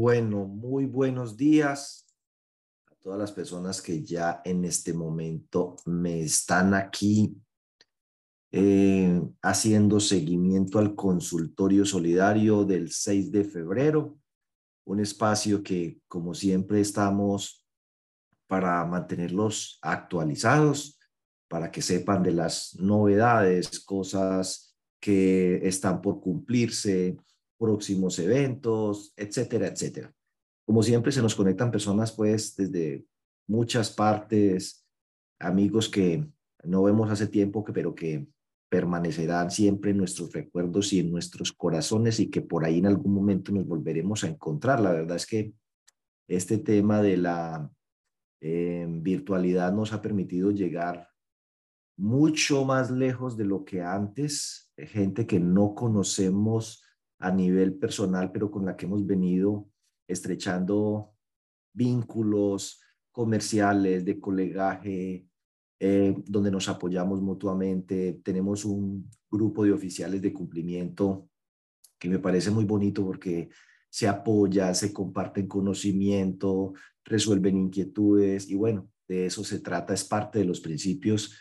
Bueno, muy buenos días a todas las personas que ya en este momento me están aquí eh, haciendo seguimiento al consultorio solidario del 6 de febrero, un espacio que como siempre estamos para mantenerlos actualizados, para que sepan de las novedades, cosas que están por cumplirse, próximos eventos, etcétera, etcétera. Como siempre se nos conectan personas pues desde muchas partes, amigos que no vemos hace tiempo, que, pero que permanecerán siempre en nuestros recuerdos y en nuestros corazones y que por ahí en algún momento nos volveremos a encontrar. La verdad es que este tema de la eh, virtualidad nos ha permitido llegar mucho más lejos de lo que antes, gente que no conocemos a nivel personal, pero con la que hemos venido estrechando vínculos comerciales, de colegaje, eh, donde nos apoyamos mutuamente. Tenemos un grupo de oficiales de cumplimiento que me parece muy bonito porque se apoya, se comparten conocimiento, resuelven inquietudes y bueno, de eso se trata, es parte de los principios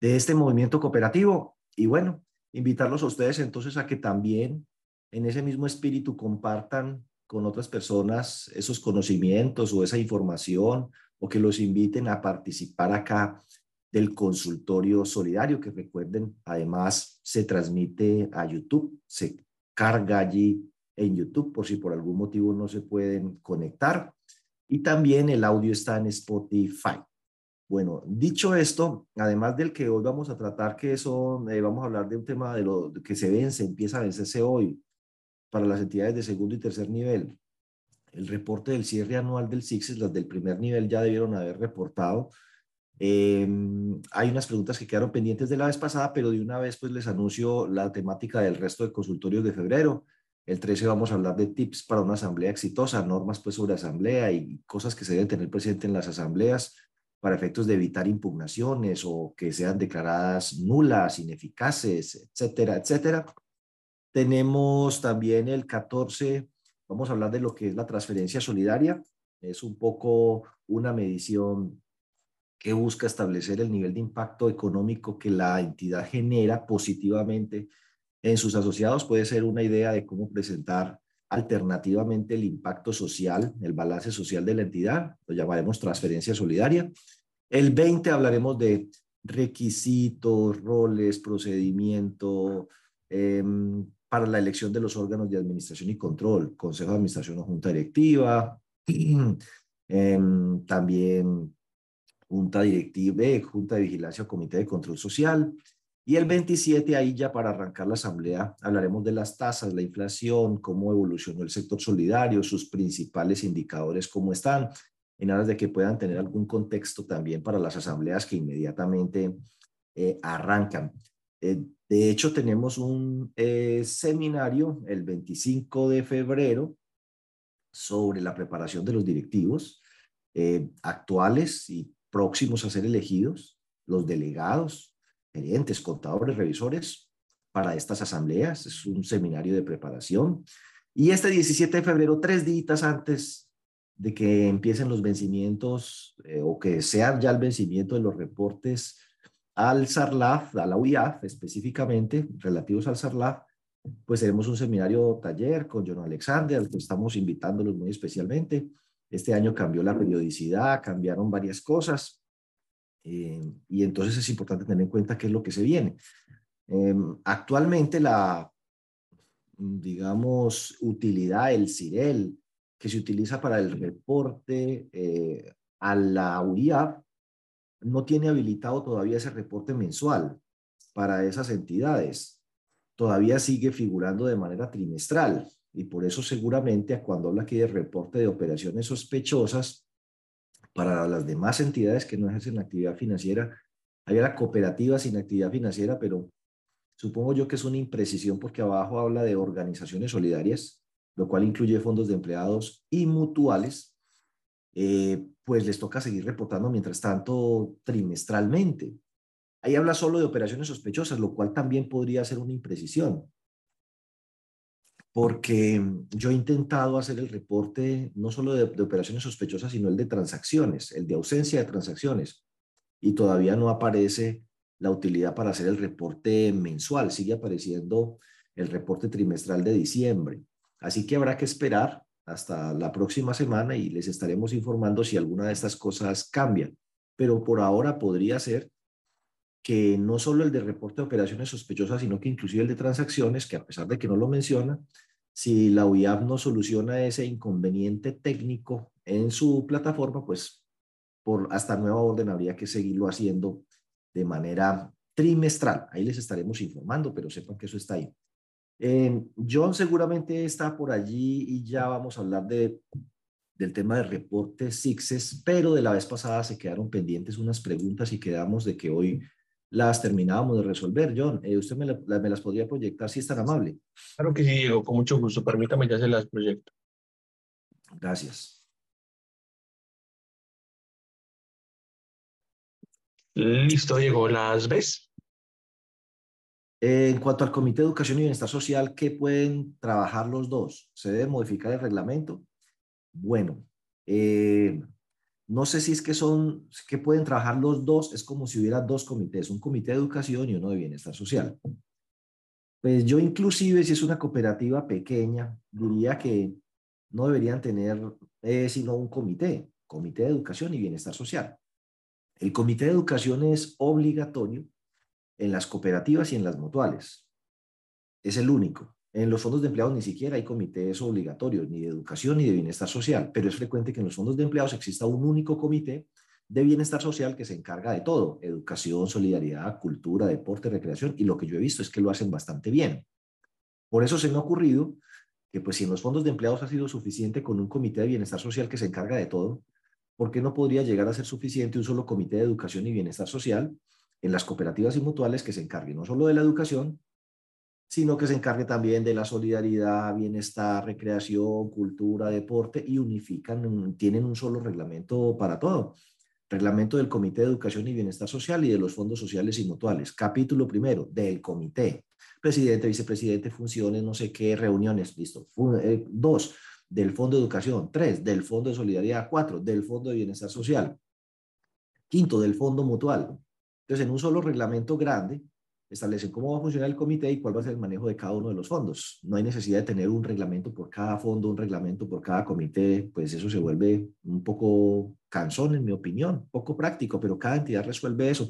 de este movimiento cooperativo. Y bueno, invitarlos a ustedes entonces a que también en ese mismo espíritu compartan con otras personas esos conocimientos o esa información o que los inviten a participar acá del consultorio solidario, que recuerden, además se transmite a YouTube, se carga allí en YouTube por si por algún motivo no se pueden conectar. Y también el audio está en Spotify. Bueno, dicho esto, además del que hoy vamos a tratar, que eso, eh, vamos a hablar de un tema de lo que se vence, empieza a vencerse hoy, para las entidades de segundo y tercer nivel. El reporte del cierre anual del CICSES, las del primer nivel ya debieron haber reportado. Em, hay unas preguntas que quedaron pendientes de la vez pasada, pero de una vez pues les anuncio la temática del resto de consultorios de febrero. El 13 vamos a hablar de tips para una asamblea exitosa, normas pues sobre asamblea y cosas que se deben tener presente en las asambleas para efectos de evitar impugnaciones o que sean declaradas nulas, ineficaces, etcétera, etcétera. Tenemos también el 14, vamos a hablar de lo que es la transferencia solidaria. Es un poco una medición que busca establecer el nivel de impacto económico que la entidad genera positivamente en sus asociados. Puede ser una idea de cómo presentar alternativamente el impacto social, el balance social de la entidad, lo llamaremos transferencia solidaria. El 20 hablaremos de requisitos, roles, procedimiento, eh, para la elección de los órganos de administración y control, Consejo de Administración o Junta Directiva, em, también Junta Directiva, Junta de Vigilancia o Comité de Control Social. Y el 27, ahí ya para arrancar la asamblea, hablaremos de las tasas, la inflación, cómo evolucionó el sector solidario, sus principales indicadores, cómo están, en aras de que puedan tener algún contexto también para las asambleas que inmediatamente eh, arrancan. Eh, de hecho, tenemos un eh, seminario el 25 de febrero sobre la preparación de los directivos eh, actuales y próximos a ser elegidos, los delegados, gerentes, contadores, revisores para estas asambleas. Es un seminario de preparación. Y este 17 de febrero, tres días antes de que empiecen los vencimientos o que sea ya el vencimiento de los reportes al SARLAF, a la UIAF específicamente, relativos al SARLAF, pues tenemos un seminario taller con John Alexander, al que estamos invitándolos muy especialmente. Este año cambió la periodicidad, cambiaron varias cosas, eh, y entonces es importante tener en cuenta qué es lo que se viene. Em, actualmente la, digamos, utilidad, el CIREL, que se utiliza para el reporte eh, a la UIAF, no tiene habilitado todavía ese reporte mensual para esas entidades. Todavía sigue figurando de manera trimestral y por eso seguramente cuando habla aquí de reporte de operaciones sospechosas, para las demás entidades que no ejercen actividad financiera, hay la cooperativa sin actividad financiera, pero supongo yo que es una imprecisión porque abajo habla de organizaciones solidarias, lo cual incluye fondos de empleados y mutuales, eh, pues les toca seguir reportando mientras tanto trimestralmente. Ahí habla solo de operaciones sospechosas, lo cual también podría ser una imprecisión. porque yo he intentado hacer el reporte no solo de, operaciones sospechosas, sino el de transacciones, el de ausencia de transacciones, y todavía no aparece la utilidad para hacer el reporte mensual, sigue apareciendo el reporte trimestral de diciembre. Así que habrá que esperar hasta la próxima semana y les estaremos informando si alguna de estas cosas cambia. Pero por ahora podría ser que no solo el de reporte de operaciones sospechosas, sino que inclusive el de transacciones, que a pesar de que no lo menciona, si la UIAP no soluciona ese inconveniente técnico en su plataforma, pues por hasta nueva orden habría que seguirlo haciendo de manera trimestral. Ahí les estaremos informando, pero sepan que eso está ahí. Eh, John seguramente está por allí y ya vamos a hablar de, del tema de reporte SIXES, pero de la vez pasada se quedaron pendientes unas preguntas y quedamos de que hoy las terminábamos de resolver. John, eh, ¿usted me, me, las podría proyectar si es tan amable? Claro que sí, Diego, con mucho gusto. Permítame, ya se las proyecto. Gracias. Listo, Diego, ¿las ves? Eh, en cuanto al Comité de Educación y Bienestar Social, ¿qué pueden trabajar los dos? ¿Se debe modificar el reglamento? Bueno, eh, no sé si es que son, que pueden trabajar los dos, es como si hubiera dos comités, un comité de educación y uno de bienestar social. Pues yo inclusive, si es una cooperativa pequeña, diría que no deberían tener eh, sino un comité, comité de educación y bienestar social. El comité de educación es obligatorio en las cooperativas y en las mutuales. Es el único. En los fondos de empleados ni siquiera hay comités obligatorios, ni de educación ni de bienestar social, pero es frecuente que en los fondos de empleados exista un único comité de bienestar social que se encarga de todo, educación, solidaridad, cultura, deporte, recreación, y lo que yo he visto es que lo hacen bastante bien. Por eso se me ha ocurrido que pues si en los fondos de empleados ha sido suficiente con un comité de bienestar social que se encarga de todo, ¿por qué no podría llegar a ser suficiente un solo comité de educación y bienestar social en las cooperativas y mutuales que se encargue no solo de la educación, sino que se encargue también de la solidaridad, bienestar, recreación, cultura, deporte y unifican, tienen un solo reglamento para todo. Reglamento del Comité de Educación y Bienestar Social y de los fondos sociales y mutuales. Capítulo primero, del comité. Presidente, vicepresidente, funciones, no sé qué, reuniones, listo. Eh, dos, del Fondo de Educación. Tres, del Fondo de Solidaridad. Cuatro, del Fondo de Bienestar Social. Quinto, del Fondo Mutual. Entonces, en un solo reglamento grande, establecen cómo va a funcionar el comité y cuál va a ser el manejo de cada uno de los fondos. No hay necesidad de tener un reglamento por cada fondo, un reglamento por cada comité, pues eso se vuelve un poco cansón, en mi opinión, poco práctico, pero cada entidad resuelve eso.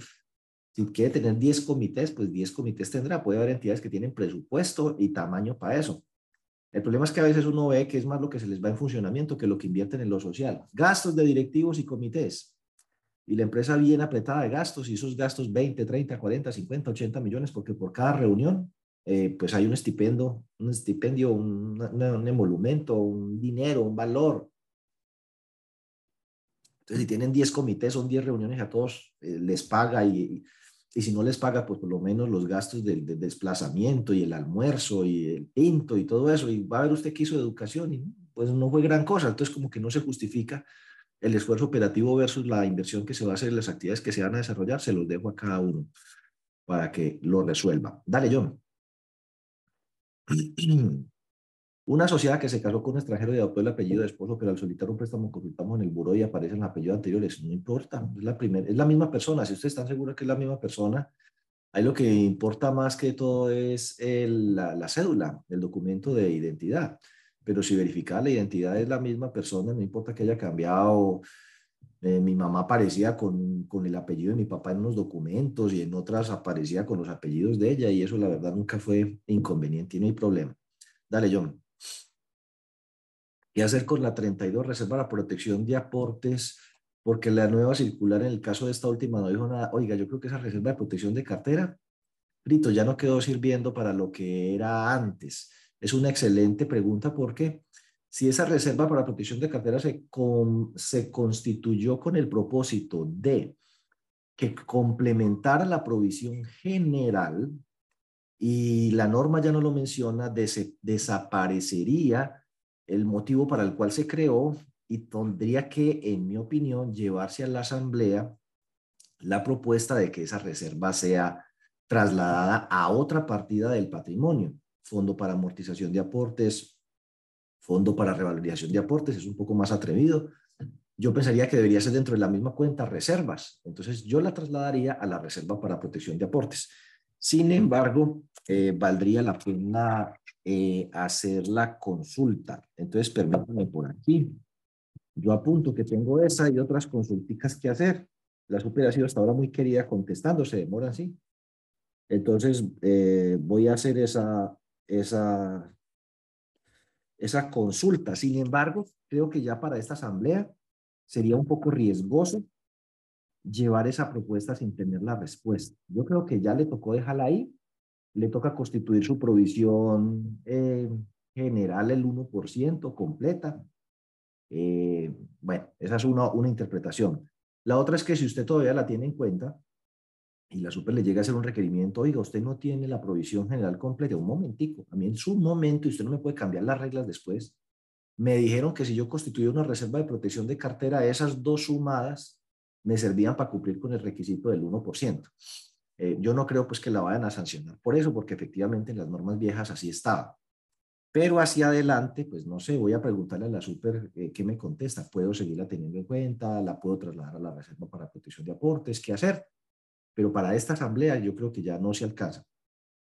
Si quiere tener 10 comités, pues 10 comités tendrá. Puede haber entidades que tienen presupuesto y tamaño para eso. El problema es que a veces uno ve que es más lo que se les va en funcionamiento que lo que invierten en lo social. Gastos de directivos y comités y la empresa bien apretada de gastos y esos gastos 20, 30, 40, 50, 80 millones, porque por cada reunión eh, pues hay un estipendio, un estipendio, un, emolumento, un dinero, un valor. Entonces, si tienen 10 comités, son 10 reuniones a todos, eh, les paga y, y, si no les paga, pues por lo menos los gastos del, del, desplazamiento y el almuerzo y el tinto y todo eso. Y va a ver usted que hizo educación y pues no fue gran cosa. Entonces, como que no se justifica el esfuerzo operativo versus la inversión que se va a hacer en las actividades que se van a desarrollar, se los dejo a cada uno para que lo resuelva. Dale, John. Una sociedad que se casó con un extranjero y adoptó el apellido de esposo, pero al solicitar un préstamo consultamos en el buro y aparecen los apellidos anteriores. No importa, es la, primera, es la misma persona. Si ustedes están seguros que es la misma persona, ahí lo que importa más que todo es el, la, la, cédula, el documento de identidad pero si verificaba la identidad es la misma persona, no importa que haya cambiado. Eh, mi mamá aparecía con, con, el apellido de mi papá en unos documentos y en otras aparecía con los apellidos de ella y eso la verdad nunca fue inconveniente y no hay problema. Dale, John. ¿Qué hacer con la 32 reserva para protección de aportes? Porque la nueva circular en el caso de esta última no dijo nada. Oiga, yo creo que esa reserva de protección de cartera, Brito, ya no quedó sirviendo para lo que era antes es una excelente pregunta porque si esa reserva para protección de cartera se, se constituyó con el propósito de que complementara la provisión general y la norma ya no lo menciona, desaparecería el motivo para el cual se creó y tendría que, en mi opinión, llevarse a la asamblea la propuesta de que esa reserva sea trasladada a otra partida del patrimonio fondo para amortización de aportes, fondo para revalorización de aportes, es un poco más atrevido. Yo pensaría que debería ser dentro de la misma cuenta reservas. Entonces yo la trasladaría a la reserva para protección de aportes. Sin embargo, eh, valdría la pena eh, hacer la consulta. Entonces, permítanme por aquí. Yo apunto que tengo esa y otras consulticas que hacer. La super ha sido hasta ahora muy querida contestando, se demora así. Entonces, eh, voy a hacer esa, esa, esa consulta. Sin embargo, creo que ya para esta asamblea sería un poco riesgoso llevar esa propuesta sin tener la respuesta. Yo creo que ya le tocó dejarla ahí, le toca constituir su provisión eh, general el 1% completa. Eh, bueno, esa es una, una interpretación. La otra es que si usted todavía la tiene en cuenta y la super le llega a hacer un requerimiento, oiga, usted no tiene la provisión general completa, un momentico, a mí en su momento, y usted no me puede cambiar las reglas después, me dijeron que si yo constituía una reserva de protección de cartera, esas dos sumadas me servían para cumplir con el requisito del 1%. Eh, yo no creo pues que la vayan a sancionar por eso, porque efectivamente en las normas viejas así estaba. Pero hacia adelante, pues no sé, voy a preguntarle a la super eh, qué me contesta. ¿Puedo seguirla teniendo en cuenta? ¿La puedo trasladar a la reserva para protección de aportes? ¿Qué hacer? Pero para esta asamblea yo creo que ya no se alcanza.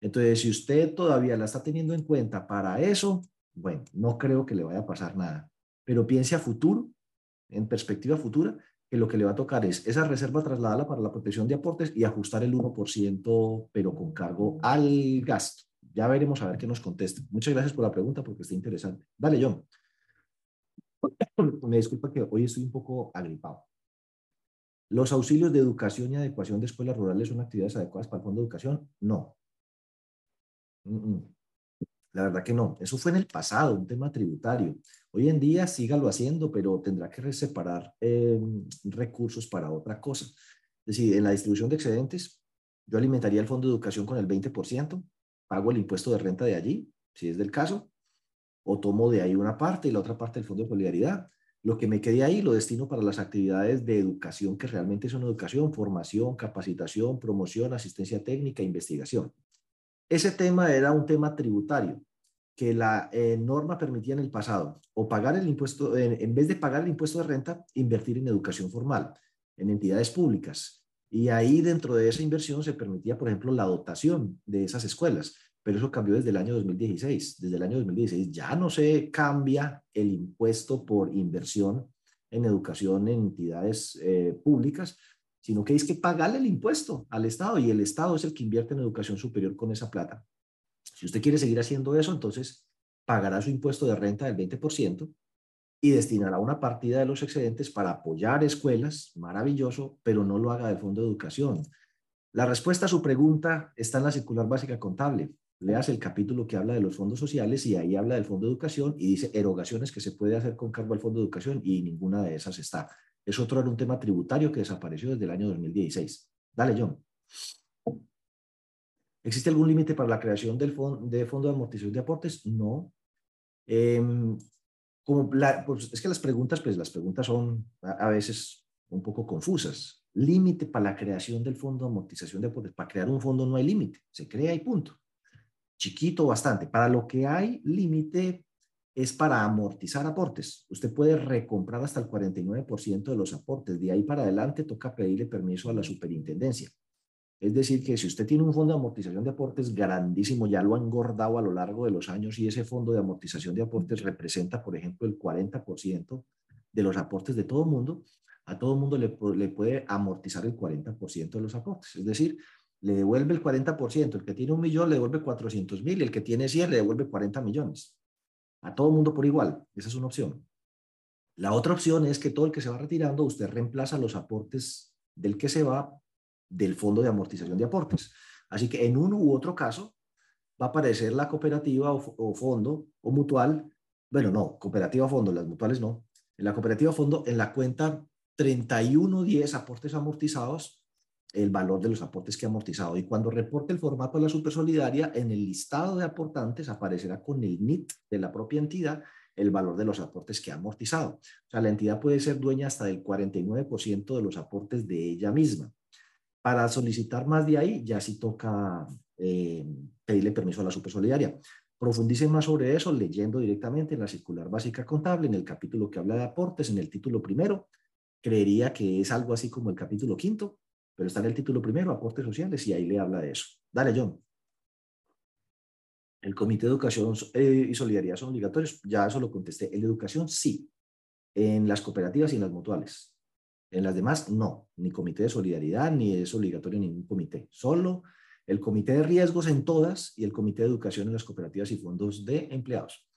Entonces, si usted todavía la está teniendo en cuenta para eso, bueno, no creo que le vaya a pasar nada. Pero piense a futuro, en perspectiva futura, que lo que le va a tocar es esa reserva trasladarla para la protección de aportes y ajustar el 1%, pero con cargo al gasto. Ya veremos a ver qué nos contesta. Muchas gracias por la pregunta porque está interesante. Dale, John. Me disculpa que hoy estoy un poco agripado. ¿Los auxilios de educación y adecuación de escuelas rurales son actividades adecuadas para el Fondo de Educación? No. La verdad que no. Eso fue en el pasado, un tema tributario. Hoy en día sígalo haciendo, pero tendrá que separar em, recursos para otra cosa. Es decir, en la distribución de excedentes, yo alimentaría el Fondo de Educación con el 20%, pago el impuesto de renta de allí, si es del caso, o tomo de ahí una parte y la otra parte del Fondo de Solidaridad. Lo que me quede ahí lo destino para las actividades de educación que realmente son educación, formación, capacitación, promoción, asistencia técnica, investigación. Ese tema era un tema tributario que la eh, norma permitía en el pasado, o pagar el impuesto, en, vez de pagar el impuesto de renta, invertir en educación formal, en entidades públicas. Y ahí dentro de esa inversión se permitía, por ejemplo, la dotación de esas escuelas, pero eso cambió desde el año 2016. Desde el año 2016 ya no se cambia el impuesto por inversión en educación en entidades eh, públicas, sino que hay que pagarle el impuesto al Estado y el Estado es el que invierte en educación superior con esa plata. Si usted quiere seguir haciendo eso, entonces pagará su impuesto de renta del 20% y destinará una partida de los excedentes para apoyar escuelas, maravilloso, pero no lo haga del Fondo de Educación. La respuesta a su pregunta está en la circular básica contable. Leas el capítulo que habla de los fondos sociales y ahí habla del Fondo de Educación y dice erogaciones que se puede hacer con cargo al Fondo de Educación y ninguna de esas está. Es otro era un tema tributario que desapareció desde el año 2016. Dale, John. ¿Existe algún límite para la creación del fondo, de fondo de amortización de aportes? No. Em, pues, es que las preguntas, pues las preguntas son a, a veces un poco confusas. Límite para la creación del fondo de amortización de aportes. Para crear un fondo no hay límite, se crea y punto. Chiquito bastante. Para lo que hay límite es para amortizar aportes. Usted puede recomprar hasta el 49% de los aportes. De ahí para adelante toca pedirle permiso a la superintendencia. Es decir, que si usted tiene un fondo de amortización de aportes grandísimo, ya lo ha engordado a lo largo de los años y ese fondo de amortización de aportes representa, por ejemplo, el 40% de los aportes de todo mundo, a todo mundo le, le puede amortizar el 40% de los aportes. Es decir, le devuelve el 40%. El que tiene un millón le devuelve 400 mil, el que tiene 100 le devuelve 40 millones. A todo mundo por igual. Esa es una opción. La otra opción es que todo el que se va retirando, usted reemplaza los aportes del que se va del fondo de amortización de aportes. Así que en uno u otro caso va a aparecer la cooperativa o, fondo o mutual. Bueno, no, cooperativa o fondo, las mutuales no. En la cooperativa o fondo, en la cuenta 3110 aportes amortizados, el valor de los aportes que ha amortizado. Y cuando reporte el formato de la supersolidaria, en el listado de aportantes aparecerá con el NIT de la propia entidad el valor de los aportes que ha amortizado. O sea, la entidad puede ser dueña hasta del 49% de los aportes de ella misma. Para solicitar más de ahí, ya sí toca eh, pedirle permiso a la supersolidaria. Profundicen más sobre eso leyendo directamente en la circular básica contable, en el capítulo que habla de aportes, en el título primero. Creería que es algo así como el capítulo quinto, pero está en el título primero, aportes sociales, y ahí le habla de eso. Dale, John. El Comité de Educación eh, y Solidaridad son obligatorios. Ya eso lo contesté. En la educación, sí. En las cooperativas y en las mutuales. En las demás, no. Ni comité de solidaridad, ni es obligatorio ningún comité. Solo el comité de riesgos en todas y el comité de educación en las cooperativas y fondos de empleados.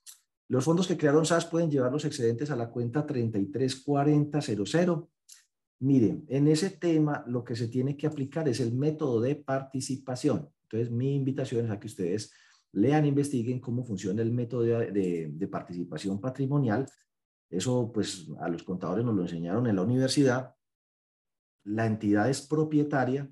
Los fondos que crearon SAS pueden llevar los excedentes a la cuenta 334000. Miren, en ese tema lo que se tiene que aplicar es el método de participación. Entonces, mi invitación es a que ustedes lean, investiguen cómo funciona el método de, participación patrimonial. Eso, pues, a los contadores nos lo enseñaron en la universidad. La entidad es propietaria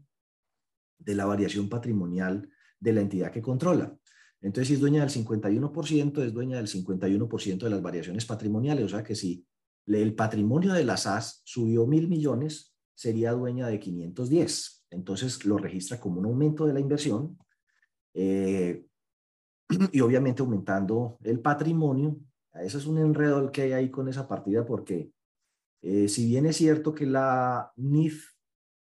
de la variación patrimonial de la entidad que controla. Entonces, si es dueña del 51%, es dueña del 51% de las variaciones patrimoniales. O sea que si el patrimonio de la SAS subió mil millones, sería dueña de 510. Entonces, lo registra como un aumento de la inversión eh, y obviamente aumentando el patrimonio. Eso es un enredo el que hay ahí con esa partida porque eh, si bien es cierto que la NIF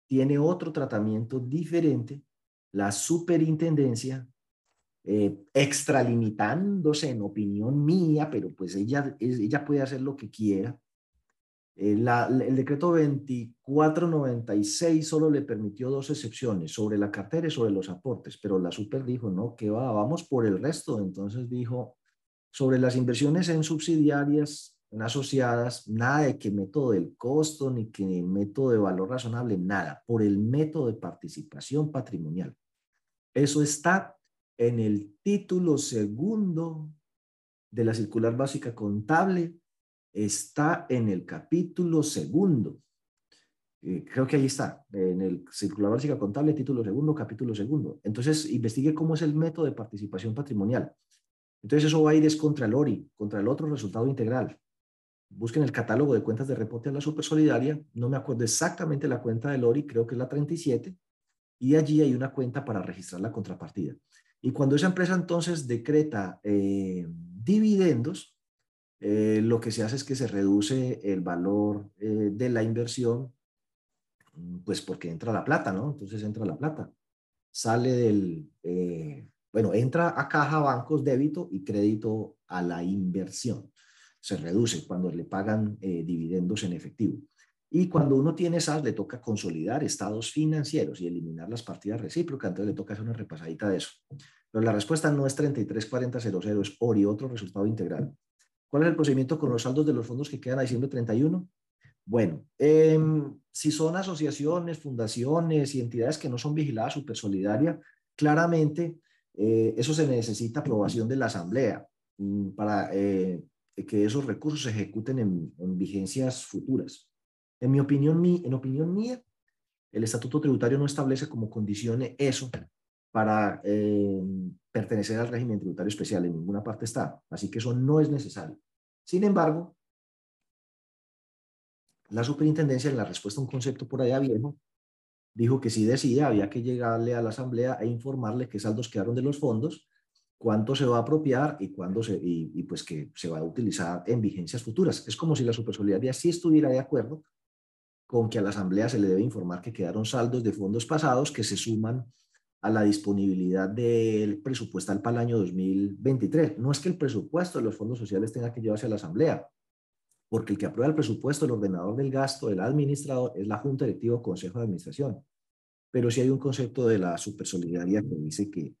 tiene otro tratamiento diferente, la superintendencia, eh, extralimitándose en opinión mía, pero pues ella, ella puede hacer lo que quiera. Eh, el decreto 2496 solo le permitió dos excepciones, sobre la cartera y sobre los aportes, pero la super dijo, no, que va, vamos por el resto. Entonces dijo, sobre las inversiones en subsidiarias, asociadas, nada de que método del costo ni que método de valor razonable, nada, por el método de participación patrimonial. Eso está en el título segundo de la circular básica contable, está en el capítulo segundo. Eh, creo que ahí está, en el circular básica contable, título segundo, capítulo segundo. Entonces, investigue cómo es el método de participación patrimonial. Entonces, eso va a ir es contra el ORI, contra el otro resultado integral busquen el catálogo de cuentas de reporte a la Supersolidaria, no me acuerdo exactamente la cuenta del ORI, creo que es la 37, y allí hay una cuenta para registrar la contrapartida. Y cuando esa empresa entonces decreta eh, dividendos, eh, lo que se hace es que se reduce el valor eh, de la inversión, pues porque entra la plata, ¿no? Entonces entra la plata. Sale del, bueno, entra a caja, bancos, débito y crédito a la inversión se reduce cuando le pagan eh, dividendos en efectivo. Y cuando uno tiene esas, le toca consolidar estados financieros y eliminar las partidas recíprocas, entonces le toca hacer una repasadita de eso. Pero la respuesta no es 334000, es ORI, otro resultado integral. ¿Cuál es el procedimiento con los saldos de los fondos que quedan a diciembre 31? Bueno, em, si son asociaciones, fundaciones y entidades que no son vigiladas super solidaria, claramente eh, eso se necesita aprobación de la asamblea mm, para eh, que esos recursos se ejecuten en, vigencias futuras. En mi opinión, en opinión mía, el estatuto tributario no establece como condición eso para eh, pertenecer al régimen tributario especial. En ninguna parte está. Así que eso no es necesario. Sin embargo, la superintendencia, en la respuesta a un concepto por allá viejo, dijo que si decía, había que llegarle a la asamblea e informarle qué saldos quedaron de los fondos cuánto se va a apropiar y cuándo se, y, pues que se va a utilizar en vigencias futuras. Es como si la supersolidaridad sí estuviera de acuerdo con que a la Asamblea se le debe informar que quedaron saldos de fondos pasados que se suman a la disponibilidad del presupuestal para el año 2023. No es que el presupuesto de los fondos sociales tenga que llevarse a la Asamblea, porque el que aprueba el presupuesto, el ordenador del gasto, el administrador, es la Junta Directiva o Consejo de Administración. Pero sí hay un concepto de la supersolidaridad que dice que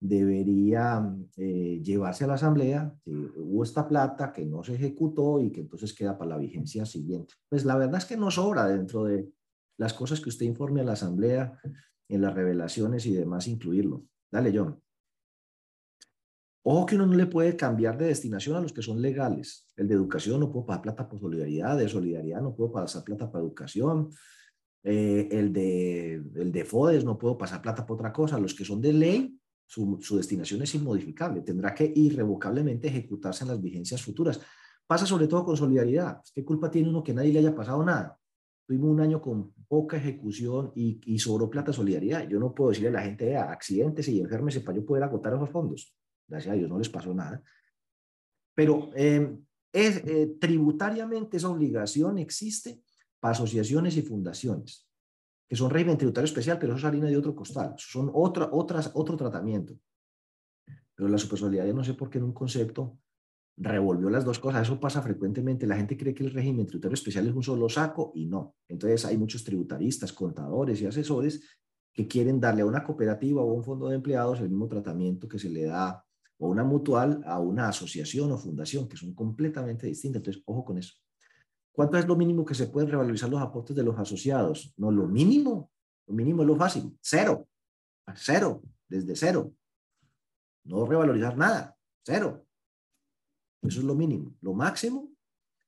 debería eh, llevarse a la asamblea, hubo esta plata que no se ejecutó y que entonces queda para la vigencia siguiente. Pues la verdad es que no sobra dentro de las cosas que usted informe a la asamblea, en las revelaciones y demás, incluirlo. Dale, John. Ojo que uno no le puede cambiar de destinación a los que son legales. El de educación no puedo pasar plata por solidaridad, de solidaridad no puedo pasar plata para educación, eh, el, de, el de FODES no puedo pasar plata por otra cosa. Los que son de ley su, destinación es inmodificable, tendrá que irrevocablemente ejecutarse en las vigencias futuras. Pasa sobre todo con solidaridad. ¿Qué culpa tiene uno que nadie le haya pasado nada? Tuvimos un año con poca ejecución y, y sobró plata solidaridad. Yo no puedo decirle a la gente, a accidentes y enfermes para yo poder agotar esos fondos. Gracias a Dios no les pasó nada. Pero eh, es, eh, tributariamente esa obligación existe para asociaciones y fundaciones, que son régimen tributario especial, pero eso es harina de otro costal, son otra, otras, otro tratamiento. Pero la supersolidaridad, no sé por qué en un concepto revolvió las dos cosas. Eso pasa frecuentemente. La gente cree que el régimen tributario especial es un solo saco y no. Entonces hay muchos tributaristas, contadores y asesores que quieren darle a una cooperativa o a un fondo de empleados el mismo tratamiento que se le da o una mutual a una asociación o fundación, que son completamente distintas. Entonces, ojo con eso. ¿Cuánto es lo mínimo que se pueden revalorizar los aportes de los asociados? No, lo mínimo, lo mínimo es lo fácil, cero, cero, desde cero. No revalorizar nada, cero. Eso es lo mínimo. Lo máximo,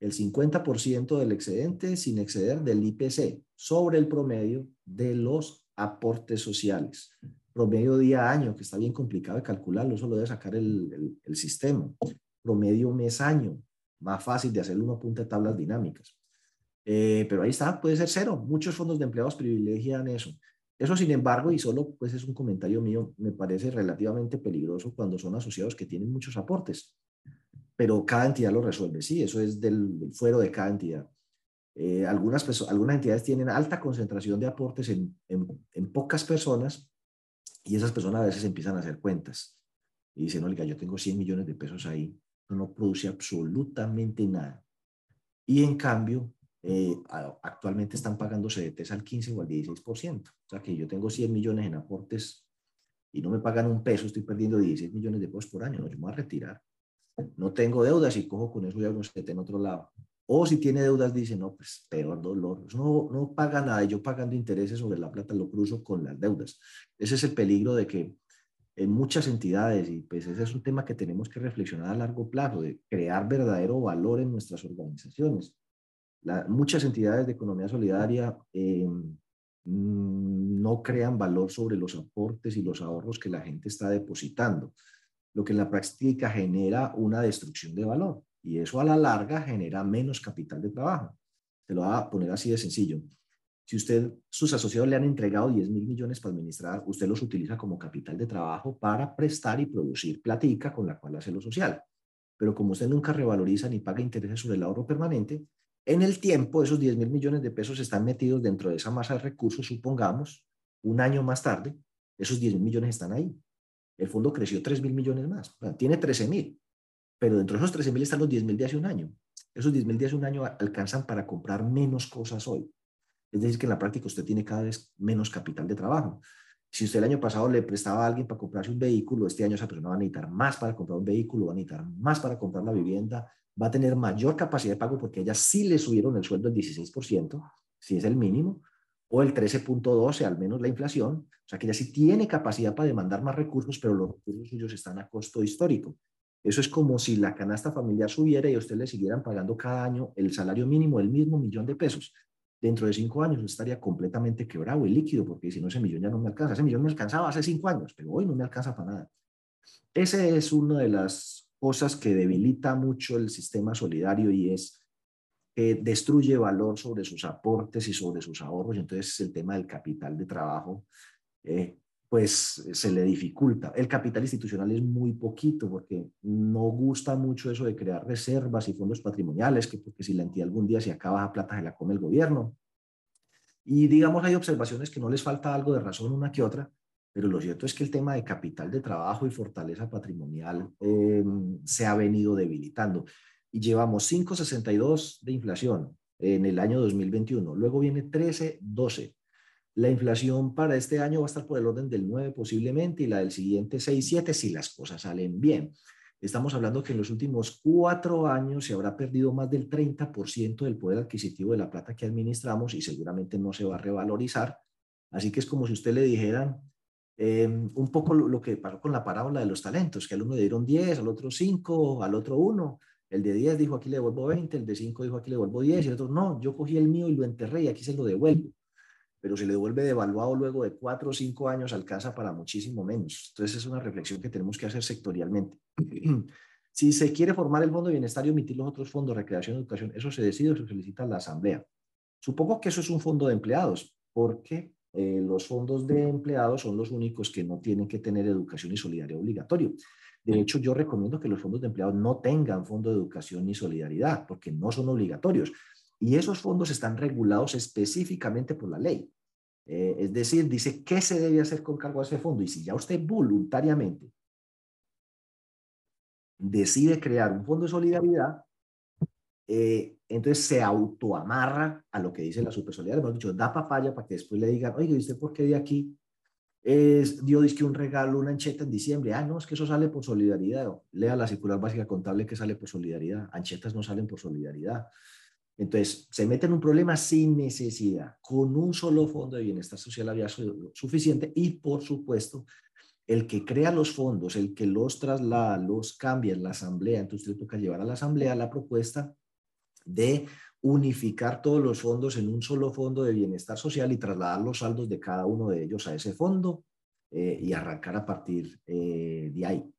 el 50% del excedente sin exceder del IPC sobre el promedio de los aportes sociales. Promedio día a año, que está bien complicado de calcularlo, eso lo debe sacar el, el, sistema. Promedio mes año, más fácil de hacerlo uno punta de tablas dinámicas. Eh, pero ahí está, puede ser cero. Muchos fondos de empleados privilegian eso. Eso, sin embargo, y solo pues es un comentario mío, me parece relativamente peligroso cuando son asociados que tienen muchos aportes pero cada entidad lo resuelve, sí, eso es del, fuero de cada entidad. Eh, algunas, algunas entidades tienen alta concentración de aportes en, en, pocas personas y esas personas a veces empiezan a hacer cuentas y dicen, oiga, yo tengo 100 millones de pesos ahí, no produce absolutamente nada. Y en cambio, eh, actualmente están pagando CDTs al 15 o al 16%. O sea que yo tengo 100 millones en aportes y no me pagan un peso, estoy perdiendo 16 millones de pesos por año. No, yo me voy a retirar no tengo deudas y cojo con eso y un en otro lado. O si tiene deudas, dice, no, pues peor dolor. No, no paga nada. Yo pagando intereses sobre la plata lo cruzo con las deudas. Ese es el peligro de que en muchas entidades, y pues ese es un tema que tenemos que reflexionar a largo plazo, de crear verdadero valor en nuestras organizaciones. muchas entidades de economía solidaria eh, mm, no crean valor sobre los aportes y los ahorros que la gente está depositando lo que en la práctica genera una destrucción de valor y eso a la larga genera menos capital de trabajo. Se lo voy a poner así de sencillo. Si usted, sus asociados le han entregado 10 mil millones para administrar, usted los utiliza como capital de trabajo para prestar y producir platica con la cual hace lo social. Pero como usted nunca revaloriza ni paga intereses sobre el ahorro permanente, en el tiempo esos 10 mil millones de pesos están metidos dentro de esa masa de recursos, supongamos, un año más tarde, esos 10 mil millones están ahí. El fondo creció 3 mil millones más. tiene 13 mil, pero dentro de esos 13 mil están los 10 mil de hace un año. Esos 10 mil de hace un año alcanzan para comprar menos cosas hoy. Es decir, que en la práctica usted tiene cada vez menos capital de trabajo. Si usted el año pasado le prestaba a alguien para comprarse un vehículo, este año esa persona va a necesitar más para comprar un vehículo, va a necesitar más para comprar la vivienda, va a tener mayor capacidad de pago porque ella sí le subieron el sueldo el 16%, si es el mínimo, o el 13.12, al menos la inflación, o sea que ya sí tiene capacidad para demandar más recursos, pero los recursos suyos están a costo histórico. Eso es como si la canasta familiar subiera y a usted le siguieran pagando cada año el salario mínimo, el mismo millón de pesos. Dentro de cinco años estaría completamente quebrado y líquido, porque si no, ese millón ya no me alcanza. Ese millón me alcanzaba hace cinco años, pero hoy no me alcanza para nada. Esa es una de las cosas que debilita mucho el sistema solidario y es que destruye valor sobre sus aportes y sobre sus ahorros, y entonces el tema del capital de trabajo, eh, pues se le dificulta. El capital institucional es muy poquito porque no gusta mucho eso de crear reservas y fondos patrimoniales, que porque si la entidad algún día se acaba la plata se la come el gobierno. Y digamos, hay observaciones que no les falta algo de razón una que otra, pero lo cierto es que el tema de capital de trabajo y fortaleza patrimonial eh, se ha venido debilitando y llevamos 5,62 de inflación en el año 2021. Luego viene 13,12. La inflación para este año va a estar por el orden del 9 posiblemente y la del siguiente 6,7 si las cosas salen bien. Estamos hablando que en los últimos cuatro años se habrá perdido más del 30% del poder adquisitivo de la plata que administramos y seguramente no se va a revalorizar. Así que es como si usted le dijeran eh, un poco lo, lo, que pasó con la parábola de los talentos, que al uno le dieron 10, al otro 5, al otro 1 el de 10 dijo aquí le devuelvo 20, el de 5 dijo aquí le devuelvo 10 y el otro no, yo cogí el mío y lo enterré y aquí se lo devuelvo. Pero si le devuelve devaluado luego de 4 o 5 años alcanza para muchísimo menos. Entonces es una reflexión que tenemos que hacer sectorialmente. si se quiere formar el Fondo de Bienestar y omitir los otros fondos, recreación, educación, eso se decide o se solicita a la Asamblea. Supongo que eso es un fondo de empleados, porque eh, los fondos de empleados son los únicos que no tienen que tener educación y solidaridad obligatorio. De hecho, yo recomiendo que los fondos de empleados no tengan fondo de educación ni solidaridad, porque no son obligatorios. Y esos fondos están regulados específicamente por la ley. Eh, es decir, dice qué se debe hacer con cargo a ese fondo. Y si ya usted voluntariamente decide crear un fondo de solidaridad, eh, entonces se autoamarra a lo que dice la supersolidaridad. Hemos dicho, da papaya para que después le digan, oye, ¿viste por qué de aquí es, dio que un regalo, una ancheta en diciembre? Ah, no, es que eso sale por solidaridad. Lea la circular básica contable que sale por solidaridad. Anchetas no salen por solidaridad. Entonces, se mete en un problema sin necesidad. Con un solo fondo de bienestar social había suficiente y, por supuesto, el que crea los fondos, el que los traslada, los cambia en la asamblea, entonces usted toca llevar a la asamblea la propuesta de unificar todos los fondos en un solo fondo de bienestar social y trasladar los saldos de cada uno de ellos a ese fondo eh, y arrancar a partir eh, de ahí.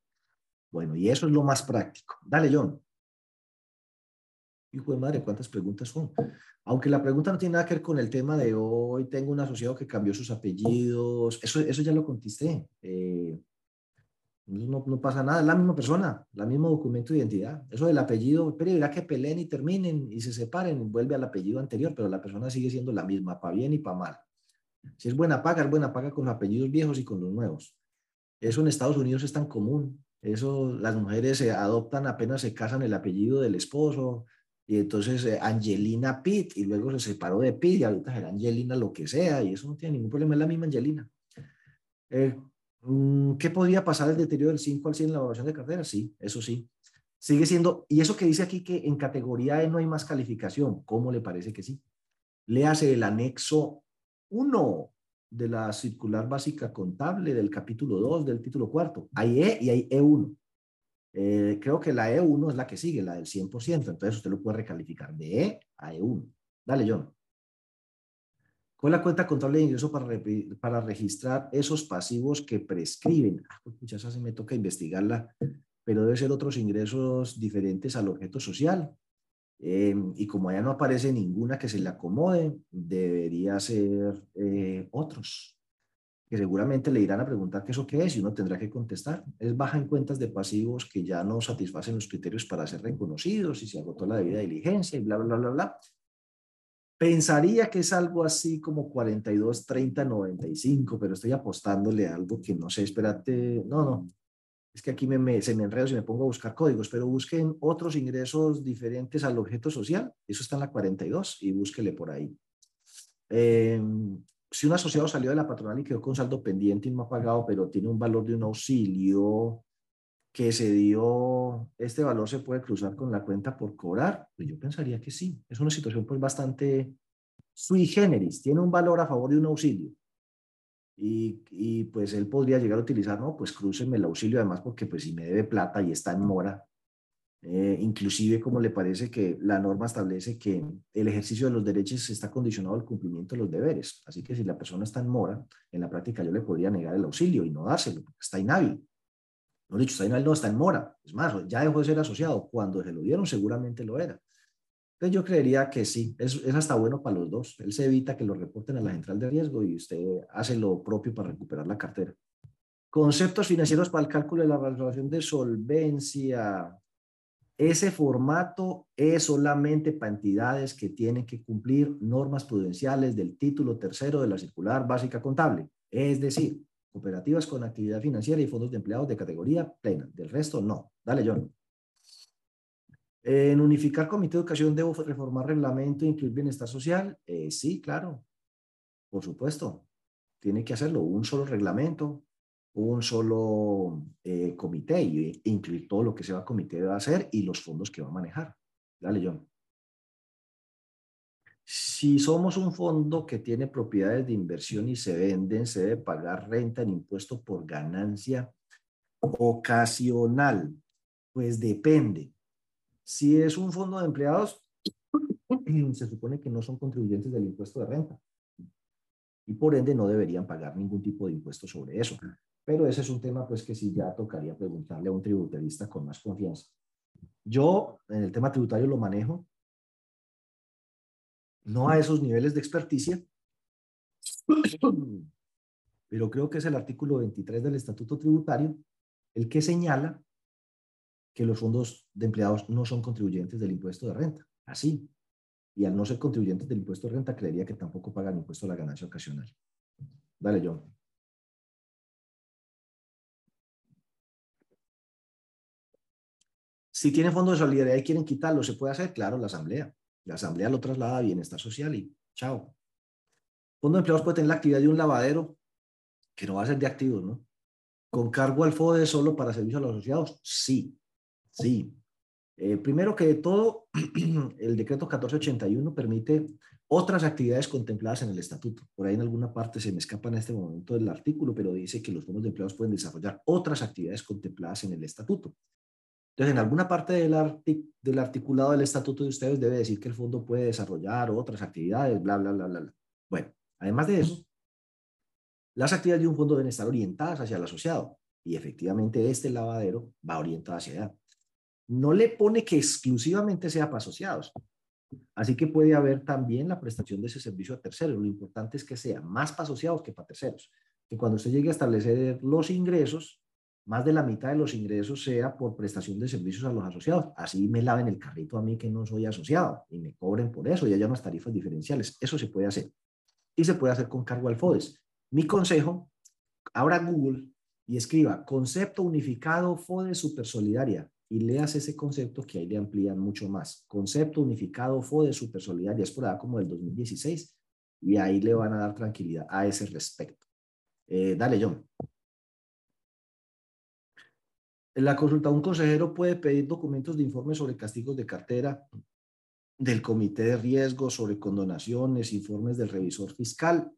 Bueno, y eso es lo más práctico. Dale, John. Hijo de madre, ¿cuántas preguntas son? Aunque la pregunta no tiene nada que ver con el tema de hoy, tengo un asociado que cambió sus apellidos, eso, eso ya lo contesté. Eh, no, no, pasa nada, es la misma persona, la mismo documento de identidad. Eso del apellido, pero dirá que peleen y terminen y se separen, vuelve al apellido anterior, pero la persona sigue siendo la misma, para bien y para mal. Si es buena paga, es buena paga con los apellidos viejos y con los nuevos. Eso en Estados Unidos es tan común. Eso las mujeres se adoptan apenas se casan el apellido del esposo, y entonces eh, Angelina Pitt, y luego se separó de Pitt, y ahorita será Angelina lo que sea, y eso no tiene ningún problema, es la misma Angelina. Eh, ¿Qué podría pasar el deterioro del 5 al 100 en la evaluación de cartera? Sí, eso sí. Sigue siendo, y eso que dice aquí que en categoría E no hay más calificación, ¿cómo le parece que sí? Léase el anexo 1 de la circular básica contable del capítulo 2 del título cuarto. Hay E y hay E1. Eh, creo que la E1 es la que sigue, la del 100%, entonces usted lo puede recalificar de E a E1. Dale, John. ¿Cuál es la cuenta contable de ingreso para, para registrar esos pasivos que prescriben? Ah, pues muchas veces me toca investigarla, pero debe ser otros ingresos diferentes al objeto social. Em, y como allá no aparece ninguna que se le acomode, debería ser eh, otros que seguramente le irán a preguntar qué eso qué es y uno tendrá que contestar. Es baja en cuentas de pasivos que ya no satisfacen los criterios para ser reconocidos y se agotó la debida diligencia y bla, bla, bla, bla, Pensaría que es algo así como 42, 30, 95, pero estoy apostándole a algo que no sé, espérate, no, no, es que aquí me, se me enredo si me pongo a buscar códigos, pero busquen otros ingresos diferentes al objeto social, eso está en la 42 y búsquele por ahí. Eh, si un asociado salió de la patronal y quedó con saldo pendiente y no ha pagado, pero tiene un valor de un auxilio que se dio, este valor se puede cruzar con la cuenta por cobrar, pues yo pensaría que sí. Es una situación pues bastante sui generis, tiene un valor a favor de un auxilio. Y, y pues él podría llegar a utilizar, no, pues crúceme el auxilio además porque pues si me debe plata y está en mora, eh, inclusive como le parece que la norma establece que el ejercicio de los derechos está condicionado al cumplimiento de los deberes. Así que si la persona está en mora, en la práctica yo le podría negar el auxilio y no dárselo, porque está inhábil. No dicho, está no, está en mora. Es más, ya dejó de ser asociado. Cuando se lo dieron, seguramente lo era. Entonces yo creería que sí, es, es hasta bueno para los dos. Él se evita que lo reporten a la central de riesgo y usted hace lo propio para recuperar la cartera. Conceptos financieros para el cálculo de la valoración de solvencia. Ese formato es solamente para entidades que tienen que cumplir normas prudenciales del título tercero de la circular básica contable, es decir, cooperativas con actividad financiera y fondos de empleados de categoría plena. Del resto, no. Dale, John. En unificar comité de educación, ¿debo reformar reglamento e incluir bienestar social? Eh, sí, claro. Por supuesto. Tiene que hacerlo. Un solo reglamento, un solo eh, comité y incluir todo lo que ese comité va a hacer y los fondos que va a manejar. Dale, John. Si somos un fondo que tiene propiedades de inversión y se venden, se debe pagar renta en impuesto por ganancia ocasional. Pues depende. Si es un fondo de empleados, se supone que no son contribuyentes del impuesto de renta y por ende no deberían pagar ningún tipo de impuesto sobre eso. Pero ese es un tema pues que sí ya tocaría preguntarle a un tributarista con más confianza. Yo en el tema tributario lo manejo. No a esos niveles de experticia, pero creo que es el artículo 23 del Estatuto Tributario el que señala que los fondos de empleados no son contribuyentes del impuesto de renta. Así. Y al no ser contribuyentes del impuesto de renta, creería que tampoco pagan impuesto a la ganancia ocasional. Dale, John. Si tienen fondos de solidaridad y quieren quitarlo, ¿se puede hacer? Claro, la asamblea. La asamblea lo traslada a bienestar social y chao. Fondo de empleados puede tener la actividad de un lavadero que no va a ser de activos, ¿no? ¿Con cargo al FODE solo para servicio a los asociados? Sí, sí. Eh, primero que todo, el decreto 1481 permite otras actividades contempladas en el estatuto. Por ahí en alguna parte se me escapa en este momento del artículo, pero dice que los fondos de empleados pueden desarrollar otras actividades contempladas en el estatuto. Entonces, en alguna parte del, del articulado del estatuto de ustedes debe decir que el fondo puede desarrollar otras actividades, bla, bla, bla, bla. bla. Bueno, además de eso, las actividades de un fondo deben estar orientadas hacia el asociado y efectivamente este lavadero va orientado hacia allá. No le pone que exclusivamente sea para asociados. Así que puede haber también la prestación de ese servicio a terceros. Lo importante es que sea más para asociados que para terceros. Que cuando usted llegue a establecer los ingresos, más de la mitad de los ingresos sea por prestación de servicios a los asociados. Así me laven el carrito a mí que no soy asociado y me cobren por eso y haya unas tarifas diferenciales. Eso se puede hacer. Y se puede hacer con cargo al FODES. Mi consejo, abra Google y escriba concepto unificado FODE Super Solidaria y leas ese concepto que ahí le amplían mucho más. Concepto unificado FODE Super Solidaria, es por allá como del 2016 y ahí le van a dar tranquilidad a ese respecto. Eh, dale, John. La consulta, un consejero puede pedir documentos de informe sobre castigos de cartera del comité de riesgo, sobre condonaciones, informes del revisor fiscal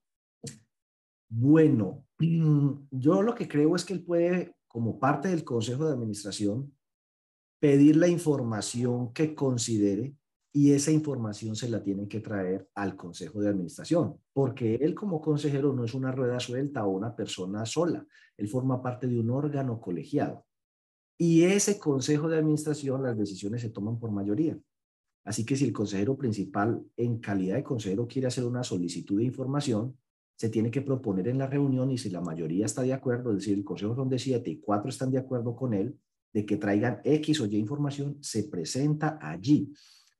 bueno, yo lo que creo es que él puede, como parte del Consejo de Administración, pedir la información que considere y esa información se la tiene que traer al Consejo de Administración, porque él como consejero no es una rueda suelta o una persona sola, él forma parte de un órgano colegiado. Y ese Consejo de Administración, las decisiones se toman por mayoría. Así que si el consejero principal en calidad de consejero quiere hacer una solicitud de información, se tiene que proponer en la reunión y si la mayoría está de acuerdo, es decir, el consejo son de siete y cuatro están de acuerdo con él, de que traigan X o Y información, se presenta allí.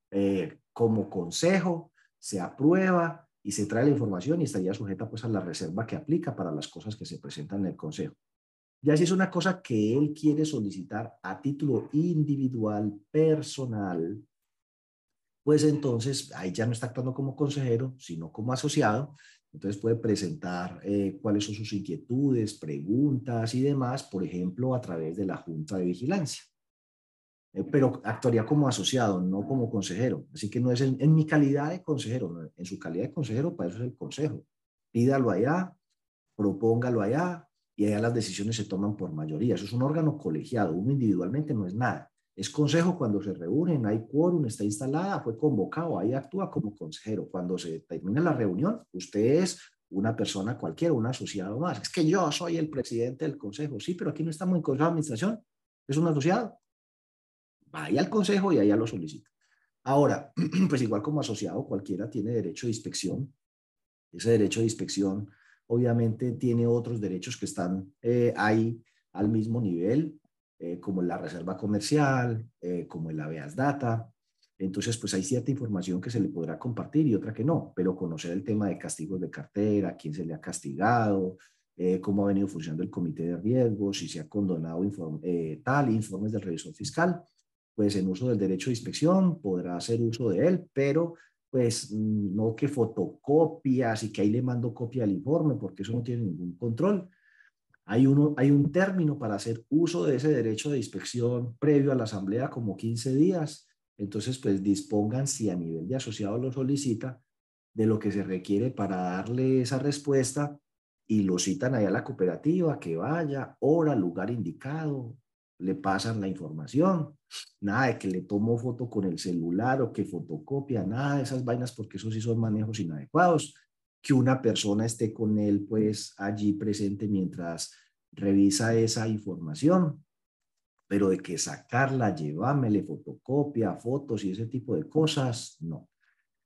Eh, como consejo, se aprueba y se trae la información y estaría sujeta pues a la reserva que aplica para las cosas que se presentan en el consejo. Ya si es una cosa que él quiere solicitar a título individual, personal, pues entonces ahí ya no está actuando como consejero, sino como asociado entonces puede presentar eh, cuáles son sus inquietudes, preguntas y demás, por ejemplo, a través de la Junta de Vigilancia. Eh, pero actuaría como asociado, no como consejero. Así que no es en, mi calidad de consejero, en su calidad de consejero, para eso es el consejo. Pídalo allá, propóngalo allá y allá las decisiones se toman por mayoría. Eso es un órgano colegiado, uno individualmente no es nada. Es consejo cuando se reúnen, hay quórum, está instalada, fue convocado, ahí actúa como consejero. Cuando se termina la reunión, usted es una persona cualquiera, un asociado más. Es que yo soy el presidente del consejo. Sí, pero aquí no estamos en consejo de administración, es un asociado. Vaya al consejo y allá lo solicita. Ahora, pues igual como asociado, cualquiera tiene derecho de inspección. Ese derecho de inspección obviamente tiene otros derechos que están eh, ahí al mismo nivel eh, como la reserva comercial, eh, como el habeas data. Entonces, pues hay cierta información que se le podrá compartir y otra que no, pero conocer el tema de castigos de cartera, quién se le ha castigado, eh, cómo ha venido funcionando el comité de riesgos, si se ha condonado tal, informes del revisor fiscal, pues en uso del derecho de inspección podrá hacer uso de él, pero pues no que fotocopias y que ahí le mando copia al informe, porque eso no tiene ningún control, hay, uno, hay un término para hacer uso de ese derecho de inspección previo a la asamblea como 15 días. Entonces, pues dispongan si a nivel de asociado lo solicita de lo que se requiere para darle esa respuesta y lo citan allá a la cooperativa, que vaya, hora, lugar indicado, le pasan la información, nada de que le tomo foto con el celular o que fotocopia, nada de esas vainas porque eso sí son manejos inadecuados que una persona esté con él pues allí presente mientras revisa esa información, pero de que sacarla, llevámele fotocopia, fotos y ese tipo de cosas, no.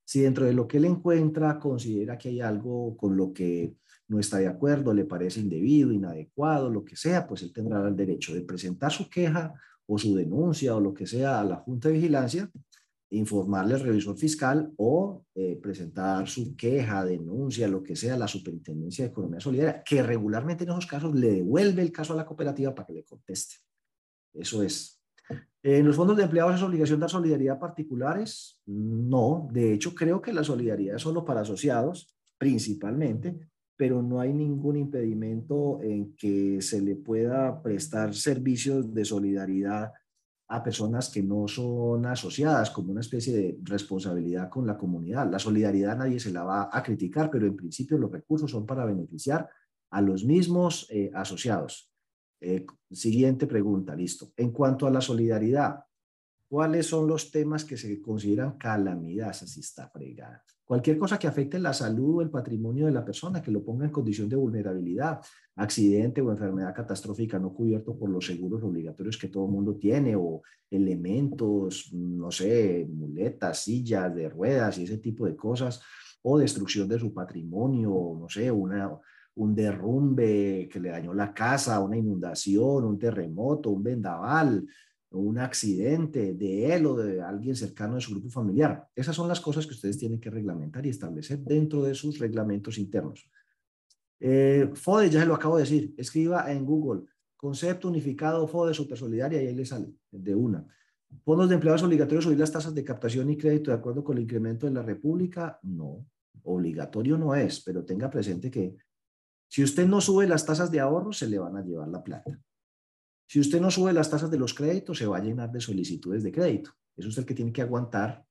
Si dentro de lo que él encuentra considera que hay algo con lo que no está de acuerdo, le parece indebido, inadecuado, lo que sea, pues él tendrá el derecho de presentar su queja o su denuncia o lo que sea a la Junta de Vigilancia, informarle al revisor fiscal o eh, presentar su queja, denuncia, lo que sea a la Superintendencia de Economía Solidaria, que regularmente en esos casos le devuelve el caso a la cooperativa para que le conteste. Eso es. ¿En los fondos de empleados es obligación dar solidaridad particulares? No, de hecho creo que la solidaridad es solo para asociados, principalmente, pero no hay ningún impedimento en que se le pueda prestar servicios de solidaridad a personas que no son asociadas como una especie de responsabilidad con la comunidad. La solidaridad nadie se la va a criticar, pero en principio los recursos son para beneficiar a los mismos eh, asociados. Eh, siguiente pregunta, listo. En cuanto a la solidaridad, ¿cuáles son los temas que se consideran calamidades? Así está fregada. Cualquier cosa que afecte la salud o el patrimonio de la persona, que lo ponga en condición de vulnerabilidad, accidente o enfermedad catastrófica no cubierto por los seguros obligatorios que todo el mundo tiene, o elementos, no sé, muletas, sillas de ruedas y ese tipo de cosas, o destrucción de su patrimonio, no sé, una, un derrumbe que le dañó la casa, una inundación, un terremoto, un vendaval, un accidente de él o de alguien cercano de su grupo familiar. Esas son las cosas que ustedes tienen que reglamentar y establecer dentro de sus reglamentos internos. Eh, FODE, ya se lo acabo de decir, escriba en Google, concepto unificado FODE Solidaria y ahí le sale de una. Fondos de empleados obligatorios subir las tasas de captación y crédito de acuerdo con el incremento de la República. No, obligatorio no es, pero tenga presente que si usted no sube las tasas de ahorro, se le van a llevar la plata. Si usted no sube las tasas de los créditos, se va a llenar de solicitudes de crédito. Eso es el que tiene que aguantar,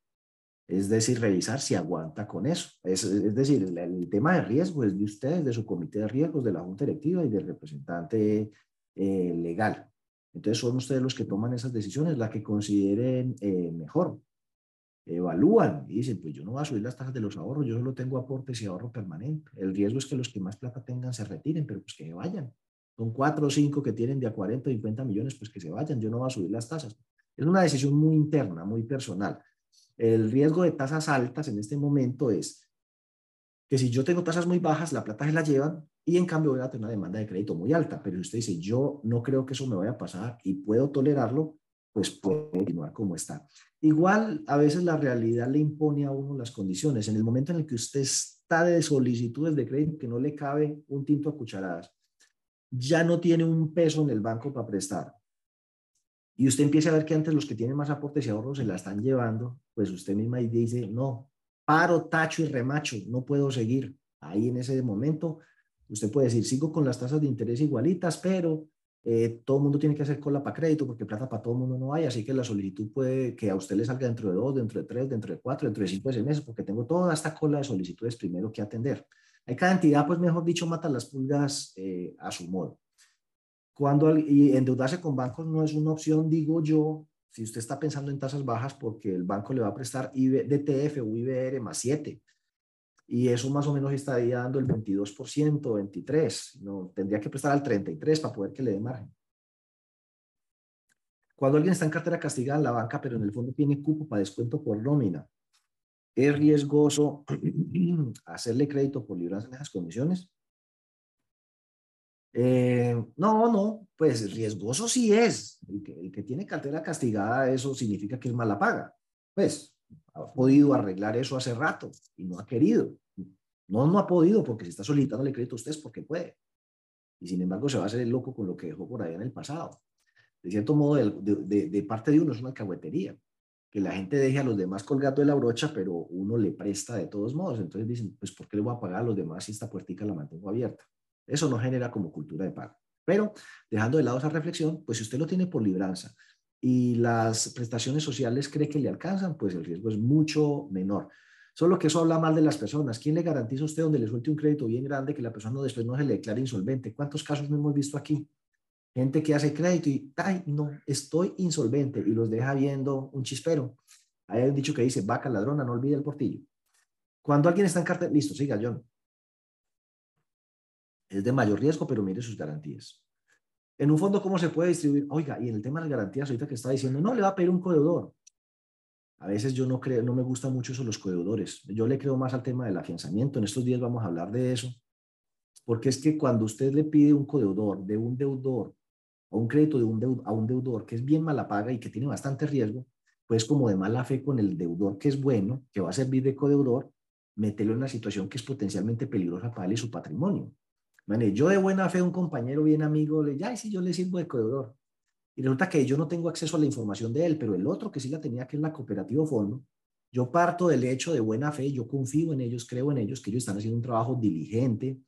es decir, revisar si aguanta con eso. Es, decir, el, tema de riesgo es de ustedes, de su comité de riesgos, de la Junta Directiva y del representante eh, legal. Entonces son ustedes los que toman esas decisiones, la que consideren eh, mejor evalúan y dicen, pues yo no voy a subir las tasas de los ahorros, yo solo tengo aportes y ahorro permanente. El riesgo es que los que más plata tengan se retiren, pero pues que vayan. Son cuatro o cinco que tienen de a 40 o 50 millones, pues que se vayan, yo no voy a subir las tasas. Es una decisión muy interna, muy personal. El riesgo de tasas altas en este momento es que si yo tengo tasas muy bajas, la plata se la llevan y en cambio voy a tener una demanda de crédito muy alta. Pero si usted dice, yo no creo que eso me vaya a pasar y puedo tolerarlo, pues puede continuar como está. Igual, a veces la realidad le impone a uno las condiciones. En el momento en el que usted está de solicitudes de crédito que no le cabe un tinto a cucharadas, ya no tiene un peso en el banco para prestar. Y usted empieza a ver que antes los que tienen más aportes y ahorros se la están llevando, pues usted misma dice, no, paro, tacho y remacho, no puedo seguir. Ahí en ese momento, usted puede decir, sigo con las tasas de interés igualitas, pero eh, todo el mundo tiene que hacer cola para crédito porque plata para todo el mundo no hay, así que la solicitud puede que a usted le salga dentro de dos, dentro de tres, dentro de cuatro, dentro de cinco meses, porque tengo toda esta cola de solicitudes primero que atender. Hay cada entidad, pues mejor dicho, mata las pulgas eh, a su modo. Cuando y endeudarse con bancos no es una opción, digo yo, si usted está pensando en tasas bajas porque el banco le va a prestar DTF o IBR más 7 y eso más o menos estaría dando el 22%, 23%, no, tendría que prestar al 33% para poder que le dé margen. Cuando alguien está en cartera castigada en la banca, pero en el fondo tiene cupo para descuento por nómina, ¿es riesgoso hacerle crédito por libranza en esas condiciones? Eh, no, no, pues riesgoso sí es. El que, tiene cartera castigada, eso significa que es mala paga. Pues ha podido arreglar eso hace rato y no ha querido. No, no ha podido porque si está solicitándole crédito a usted es porque puede. Y sin embargo se va a hacer el loco con lo que dejó por allá en el pasado. De cierto modo, de, parte de uno es una cahuetería. Que la gente deje a los demás colgando de la brocha, pero uno le presta de todos modos. Entonces dicen, pues ¿por qué le voy a pagar a los demás si esta puertica la mantengo abierta? Eso no genera como cultura de pago. Pero dejando de lado esa reflexión, pues si usted lo tiene por libranza y las prestaciones sociales cree que le alcanzan, pues el riesgo es mucho menor. Solo que eso habla mal de las personas. ¿Quién le garantiza a usted donde le suelte un crédito bien grande que la persona después no se le declare insolvente? ¿Cuántos casos no hemos visto aquí? Gente que hace crédito y, ay, no, estoy insolvente y los deja viendo un chispero. Hay un dicho que dice, vaca ladrona, no olvide el portillo. Cuando alguien está en carta, listo, siga, John. Es de mayor riesgo, pero mire sus garantías. En un fondo, ¿cómo se puede distribuir? Oiga, y en el tema de las garantías, ahorita que está diciendo, no, le va a pedir un corredor. A veces yo no creo, no me gusta mucho eso los codeudores. Yo le creo más al tema del afianzamiento. En estos días vamos a hablar de eso. Porque es que cuando usted le pide un codeudor de un deudor o un crédito de un a un deudor que es bien mala paga y que tiene bastante riesgo, pues como de mala fe con el deudor que es bueno, que va a servir de codeudor, meterlo en una situación que es potencialmente peligrosa para él y su patrimonio. yo de buena fe, un compañero bien amigo, le ya, si yo le sirvo de codeudor. Y resulta que yo no tengo acceso a la información de él, pero el otro que sí la tenía, que es la cooperativa fondo, yo parto del hecho de buena fe, yo confío en ellos, creo en ellos, que ellos están haciendo un trabajo diligente,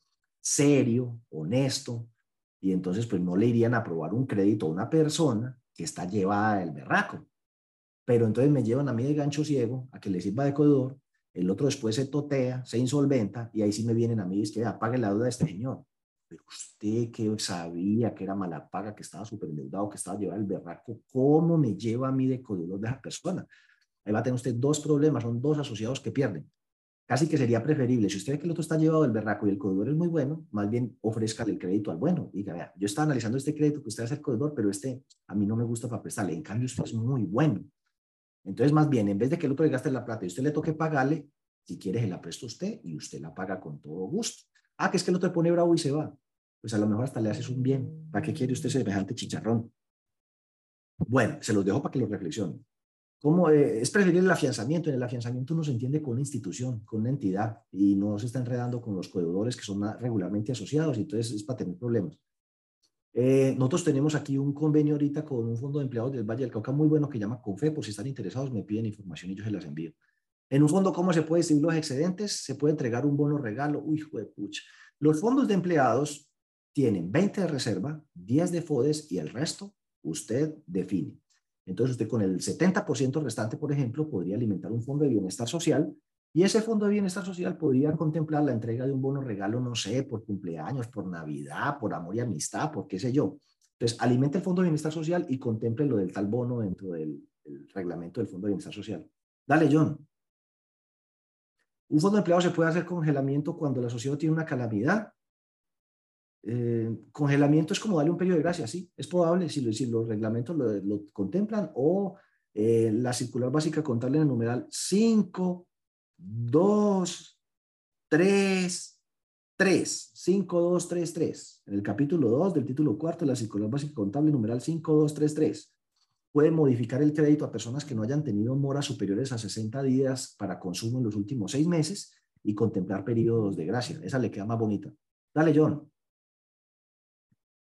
serio, honesto, y entonces pues no le irían a aprobar un crédito a una persona que está llevada del berraco. Pero entonces me llevan a mí de gancho ciego a que le sirva de codeudor el otro después se totea, se insolventa y ahí sí me vienen a mí y es que apague la deuda de este señor. Pero usted que sabía que era mala paga, que estaba súper endeudado, que estaba llevado el berraco, ¿cómo me lleva a mí de codedor de esa persona? Ahí va a tener usted dos problemas, son dos asociados que pierden. Casi que sería preferible, si usted ve que el otro está llevado del berraco y el codedor es muy bueno, más bien ofrezca el crédito al bueno. Diga, vea, yo estaba analizando este crédito que usted es el codedor, pero este a mí no me gusta para prestarle. En cambio, usted es muy bueno. Entonces, más bien, en vez de que el otro le gaste la plata y usted le toque pagarle, si quiere, se la presta usted y usted la paga con todo gusto. Ah, que es que el otro pone bravo y se va. Pues a lo mejor hasta le haces un bien. ¿Para qué quiere usted semejante chicharrón? Bueno, se los dejo para que lo reflexionen. ¿Cómo eh, es preferible el afianzamiento? En el afianzamiento uno se entiende con una institución, con una entidad, y no se está enredando con los codeudores que son regularmente asociados, y entonces es para tener problemas. Eh, nosotros tenemos aquí un convenio ahorita con un fondo de empleados del Valle del Cauca muy bueno que llama CONFE, por si están interesados me piden información y yo se las envío. En un fondo, ¿cómo se puede distribuir los excedentes? Se puede entregar un bono regalo. Uy, pucha. Los fondos de empleados tienen 20 de reserva, 10 de FODES y el resto usted define. Entonces usted con el 70% restante, por ejemplo, podría alimentar un fondo de bienestar social y ese fondo de bienestar social podría contemplar la entrega de un bono regalo, no sé, por cumpleaños, por Navidad, por amor y amistad, por qué sé yo. Entonces, alimente el fondo de bienestar social y contemple lo del tal bono dentro del reglamento del fondo de bienestar social. Dale, John. Un fondo de empleado se puede hacer congelamiento cuando el asociado tiene una calamidad. Eh, congelamiento es como darle un periodo de gracia, sí, es probable si, los reglamentos lo, contemplan o eh, la circular básica contable en el numeral 5, 2, 3, 3, 5, 2, 3, 3. En el capítulo 2 del título cuarto de la circular básica contable numeral 5, 2, 3, 3 puede modificar el crédito a personas que no hayan tenido moras superiores a 60 días para consumo en los últimos seis meses y contemplar periodos de gracia. Esa le queda más bonita. Dale, John.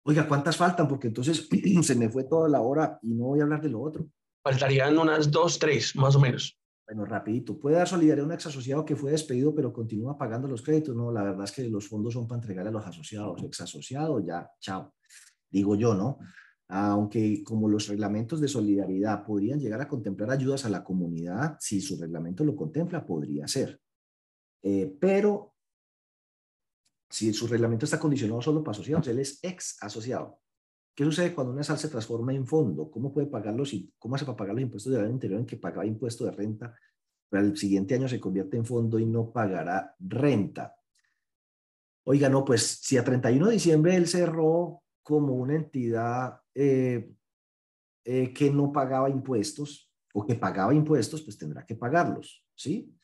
Oiga, ¿cuántas faltan? Porque entonces se me fue toda la hora y no voy a hablar de lo otro. Faltarían unas dos, tres, más o menos. Bueno, rapidito. ¿Puede dar solidaridad a un ex asociado que fue despedido pero continúa pagando los créditos? No, la verdad es que los fondos son para entregar a los asociados. Ex asociado, ya, chao. Digo yo, ¿no? aunque como los reglamentos de solidaridad podrían llegar a contemplar ayudas a la comunidad, si su reglamento lo contempla, podría ser. Eh, pero si su reglamento está condicionado solo para asociados, él es ex asociado. ¿Qué sucede cuando una sal se transforma en fondo? ¿Cómo puede pagarlos y cómo hace para pagar los impuestos del año anterior en que pagaba impuesto de renta? Pero el siguiente año se convierte en fondo y no pagará renta. Oiga, no, pues si a 31 de diciembre él cerró como una entidad eh, eh, que no pagaba impuestos o que pagaba impuestos, pues tendrá que pagarlos, ¿sí?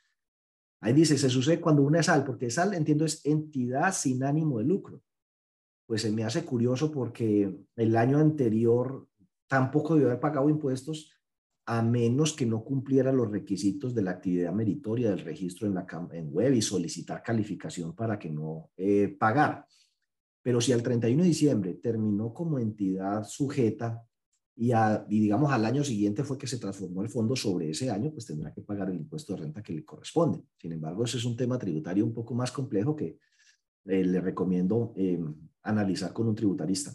Ahí dice, se sucede cuando una SAL, porque SAL, entiendo, es entidad sin ánimo de lucro. Pues se me hace curioso porque el año anterior tampoco debió haber pagado impuestos a menos que no cumpliera los requisitos de la actividad meritoria del registro en, la, en web y solicitar calificación para que no eh, pagar. Pero si al 31 de diciembre terminó como entidad sujeta y, digamos al año siguiente fue que se transformó el fondo sobre ese año, pues tendrá que pagar el impuesto de renta que le corresponde. Sin embargo, ese es un tema tributario un poco más complejo que eh, le recomiendo eh, analizar con un tributarista.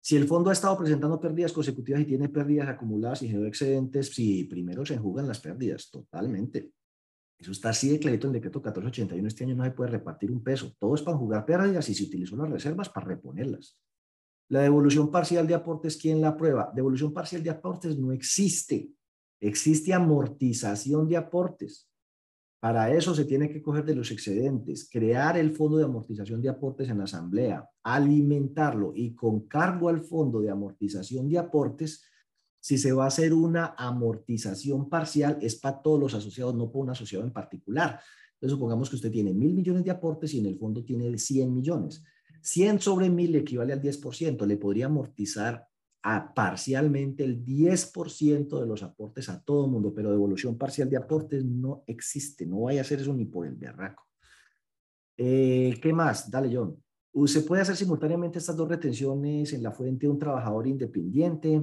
Si el fondo ha estado presentando pérdidas consecutivas y tiene pérdidas acumuladas y generó excedentes, si primero se enjugan las pérdidas, totalmente. Eso está así de clarito en el decreto 1481. Este año no se puede repartir un peso. Todo es para jugar pérdidas y se utilizó las reservas para reponerlas. La devolución parcial de aportes, ¿quién la prueba? Devolución parcial de aportes no existe. Existe amortización de aportes. Para eso se tiene que coger de los excedentes, crear el fondo de amortización de aportes en la asamblea, alimentarlo y con cargo al fondo de amortización de aportes Si se va a hacer una amortización parcial, es para todos los asociados, no para un asociado en particular. Entonces, supongamos que usted tiene mil millones de aportes y en el fondo tiene 100 millones. 100 sobre mil equivale al 10%. Le podría amortizar parcialmente el 10% de los aportes a todo mundo, pero devolución parcial de aportes no existe. No vaya a hacer eso ni por el berraco. Eh, ¿Qué más? Dale, John. Se puede hacer simultáneamente estas dos retenciones en la fuente de un trabajador independiente,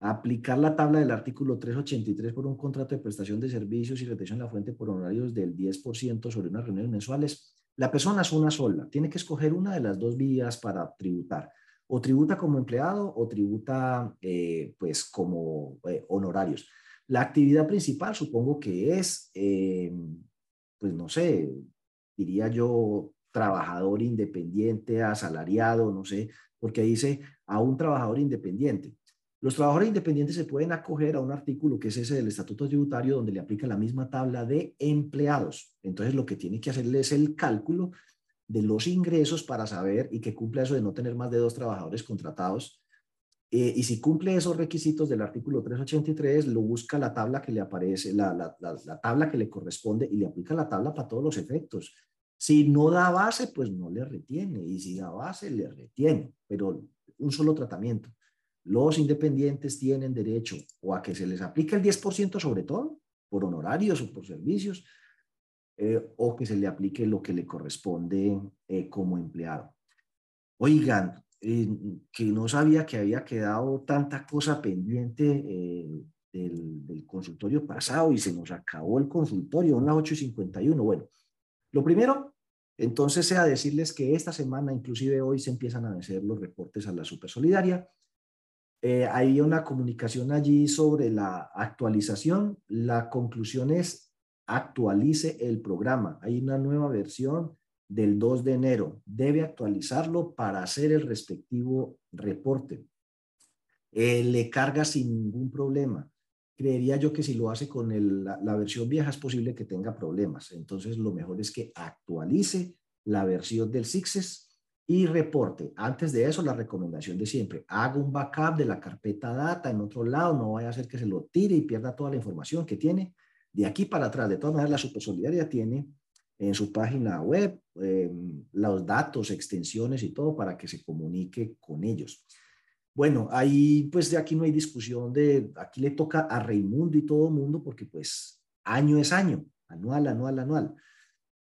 aplicar la tabla del artículo 383 por un contrato de prestación de servicios y retención en la fuente por honorarios del 10% sobre unas reuniones mensuales. La persona es una sola, tiene que escoger una de las dos vías para tributar. O tributa como empleado o tributa eh, pues como eh, honorarios. La actividad principal supongo que es, eh, pues no sé, diría yo, trabajador independiente, asalariado, no sé, porque dice a un trabajador independiente. Los trabajadores independientes se pueden acoger a un artículo que es ese del Estatuto Tributario donde le aplica la misma tabla de empleados. Entonces lo que tiene que hacerle es el cálculo de los ingresos para saber y que cumpla eso de no tener más de dos trabajadores contratados. Eh, y si cumple esos requisitos del artículo 383, lo busca la tabla que le aparece, la, la, la tabla que le corresponde y le aplica la tabla para todos los efectos. Si no da base, pues no le retiene. Y si da base, le retiene. Pero un solo tratamiento. Los independientes tienen derecho o a que se les aplique el 10% sobre todo, por honorarios o por servicios, eh, o que se le aplique lo que le corresponde eh, como empleado. Oigan, eh, que no sabía que había quedado tanta cosa pendiente del, consultorio pasado y se nos acabó el consultorio, son las 8.51. Bueno, lo primero, entonces, sea decirles que esta semana, inclusive hoy, se empiezan a hacer los reportes a la Supersolidaria. Eh, hay una comunicación allí sobre la actualización. La conclusión es actualice el programa. Hay una nueva versión del 2 de enero. Debe actualizarlo para hacer el respectivo reporte. Eh, le carga sin ningún problema creería yo que si lo hace con la, versión vieja es posible que tenga problemas. Entonces, lo mejor es que actualice la versión del Sixes y reporte. Antes de eso, la recomendación de siempre, haga un backup de la carpeta data en otro lado, no vaya a hacer que se lo tire y pierda toda la información que tiene de aquí para atrás. De todas maneras, la Supersolidaria tiene en su página web em, los datos, extensiones y todo para que se comunique con ellos. Bueno, ahí pues de aquí no hay discusión de, aquí le toca a Raimundo y todo el mundo porque pues año es año, anual, anual, anual.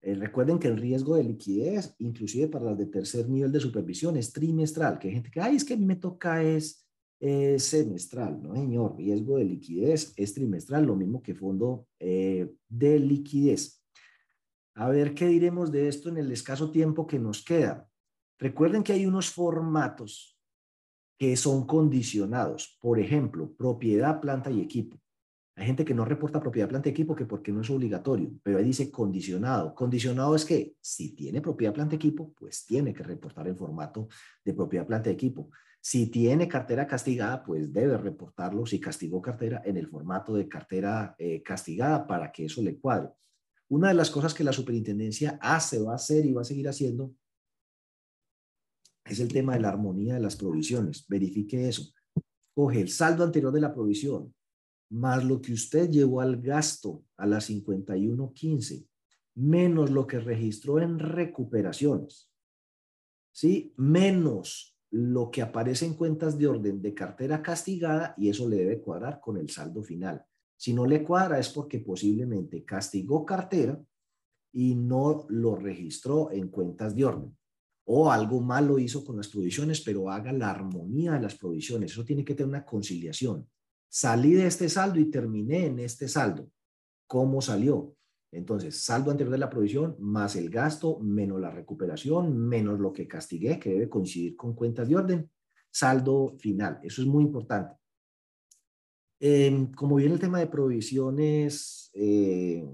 Eh, recuerden que el riesgo de liquidez, inclusive para las de tercer nivel de supervisión, es trimestral, que hay gente que, ay, es que a mí me toca es, semestral, no señor, riesgo de liquidez es trimestral, lo mismo que fondo eh, de liquidez. A ver qué diremos de esto en el escaso tiempo que nos queda. Recuerden que hay unos formatos que son condicionados. Por ejemplo, propiedad, planta y equipo. Hay gente que no reporta propiedad, planta y equipo que porque no es obligatorio, pero ahí dice condicionado. Condicionado es que si tiene propiedad, planta equipo, pues tiene que reportar en formato de propiedad, planta y equipo. Si tiene cartera castigada, pues debe reportarlo si castigó cartera en el formato de cartera eh, castigada para que eso le cuadre. Una de las cosas que la superintendencia hace, va a hacer y va a seguir haciendo es el tema de la armonía de las provisiones. Verifique eso. Coge el saldo anterior de la provisión, más lo que usted llevó al gasto a las 51.15, menos lo que registró en recuperaciones, ¿sí? Menos lo que aparece en cuentas de orden de cartera castigada y eso le debe cuadrar con el saldo final. Si no le cuadra es porque posiblemente castigó cartera y no lo registró en cuentas de orden o algo malo hizo con las provisiones, pero haga la armonía de las provisiones. Eso tiene que tener una conciliación. Salí de este saldo y terminé en este saldo. ¿Cómo salió? Entonces, saldo anterior de la provisión más el gasto menos la recuperación menos lo que castigué, que debe coincidir con cuentas de orden, saldo final. Eso es muy importante. Em, como viene el tema de provisiones, eh,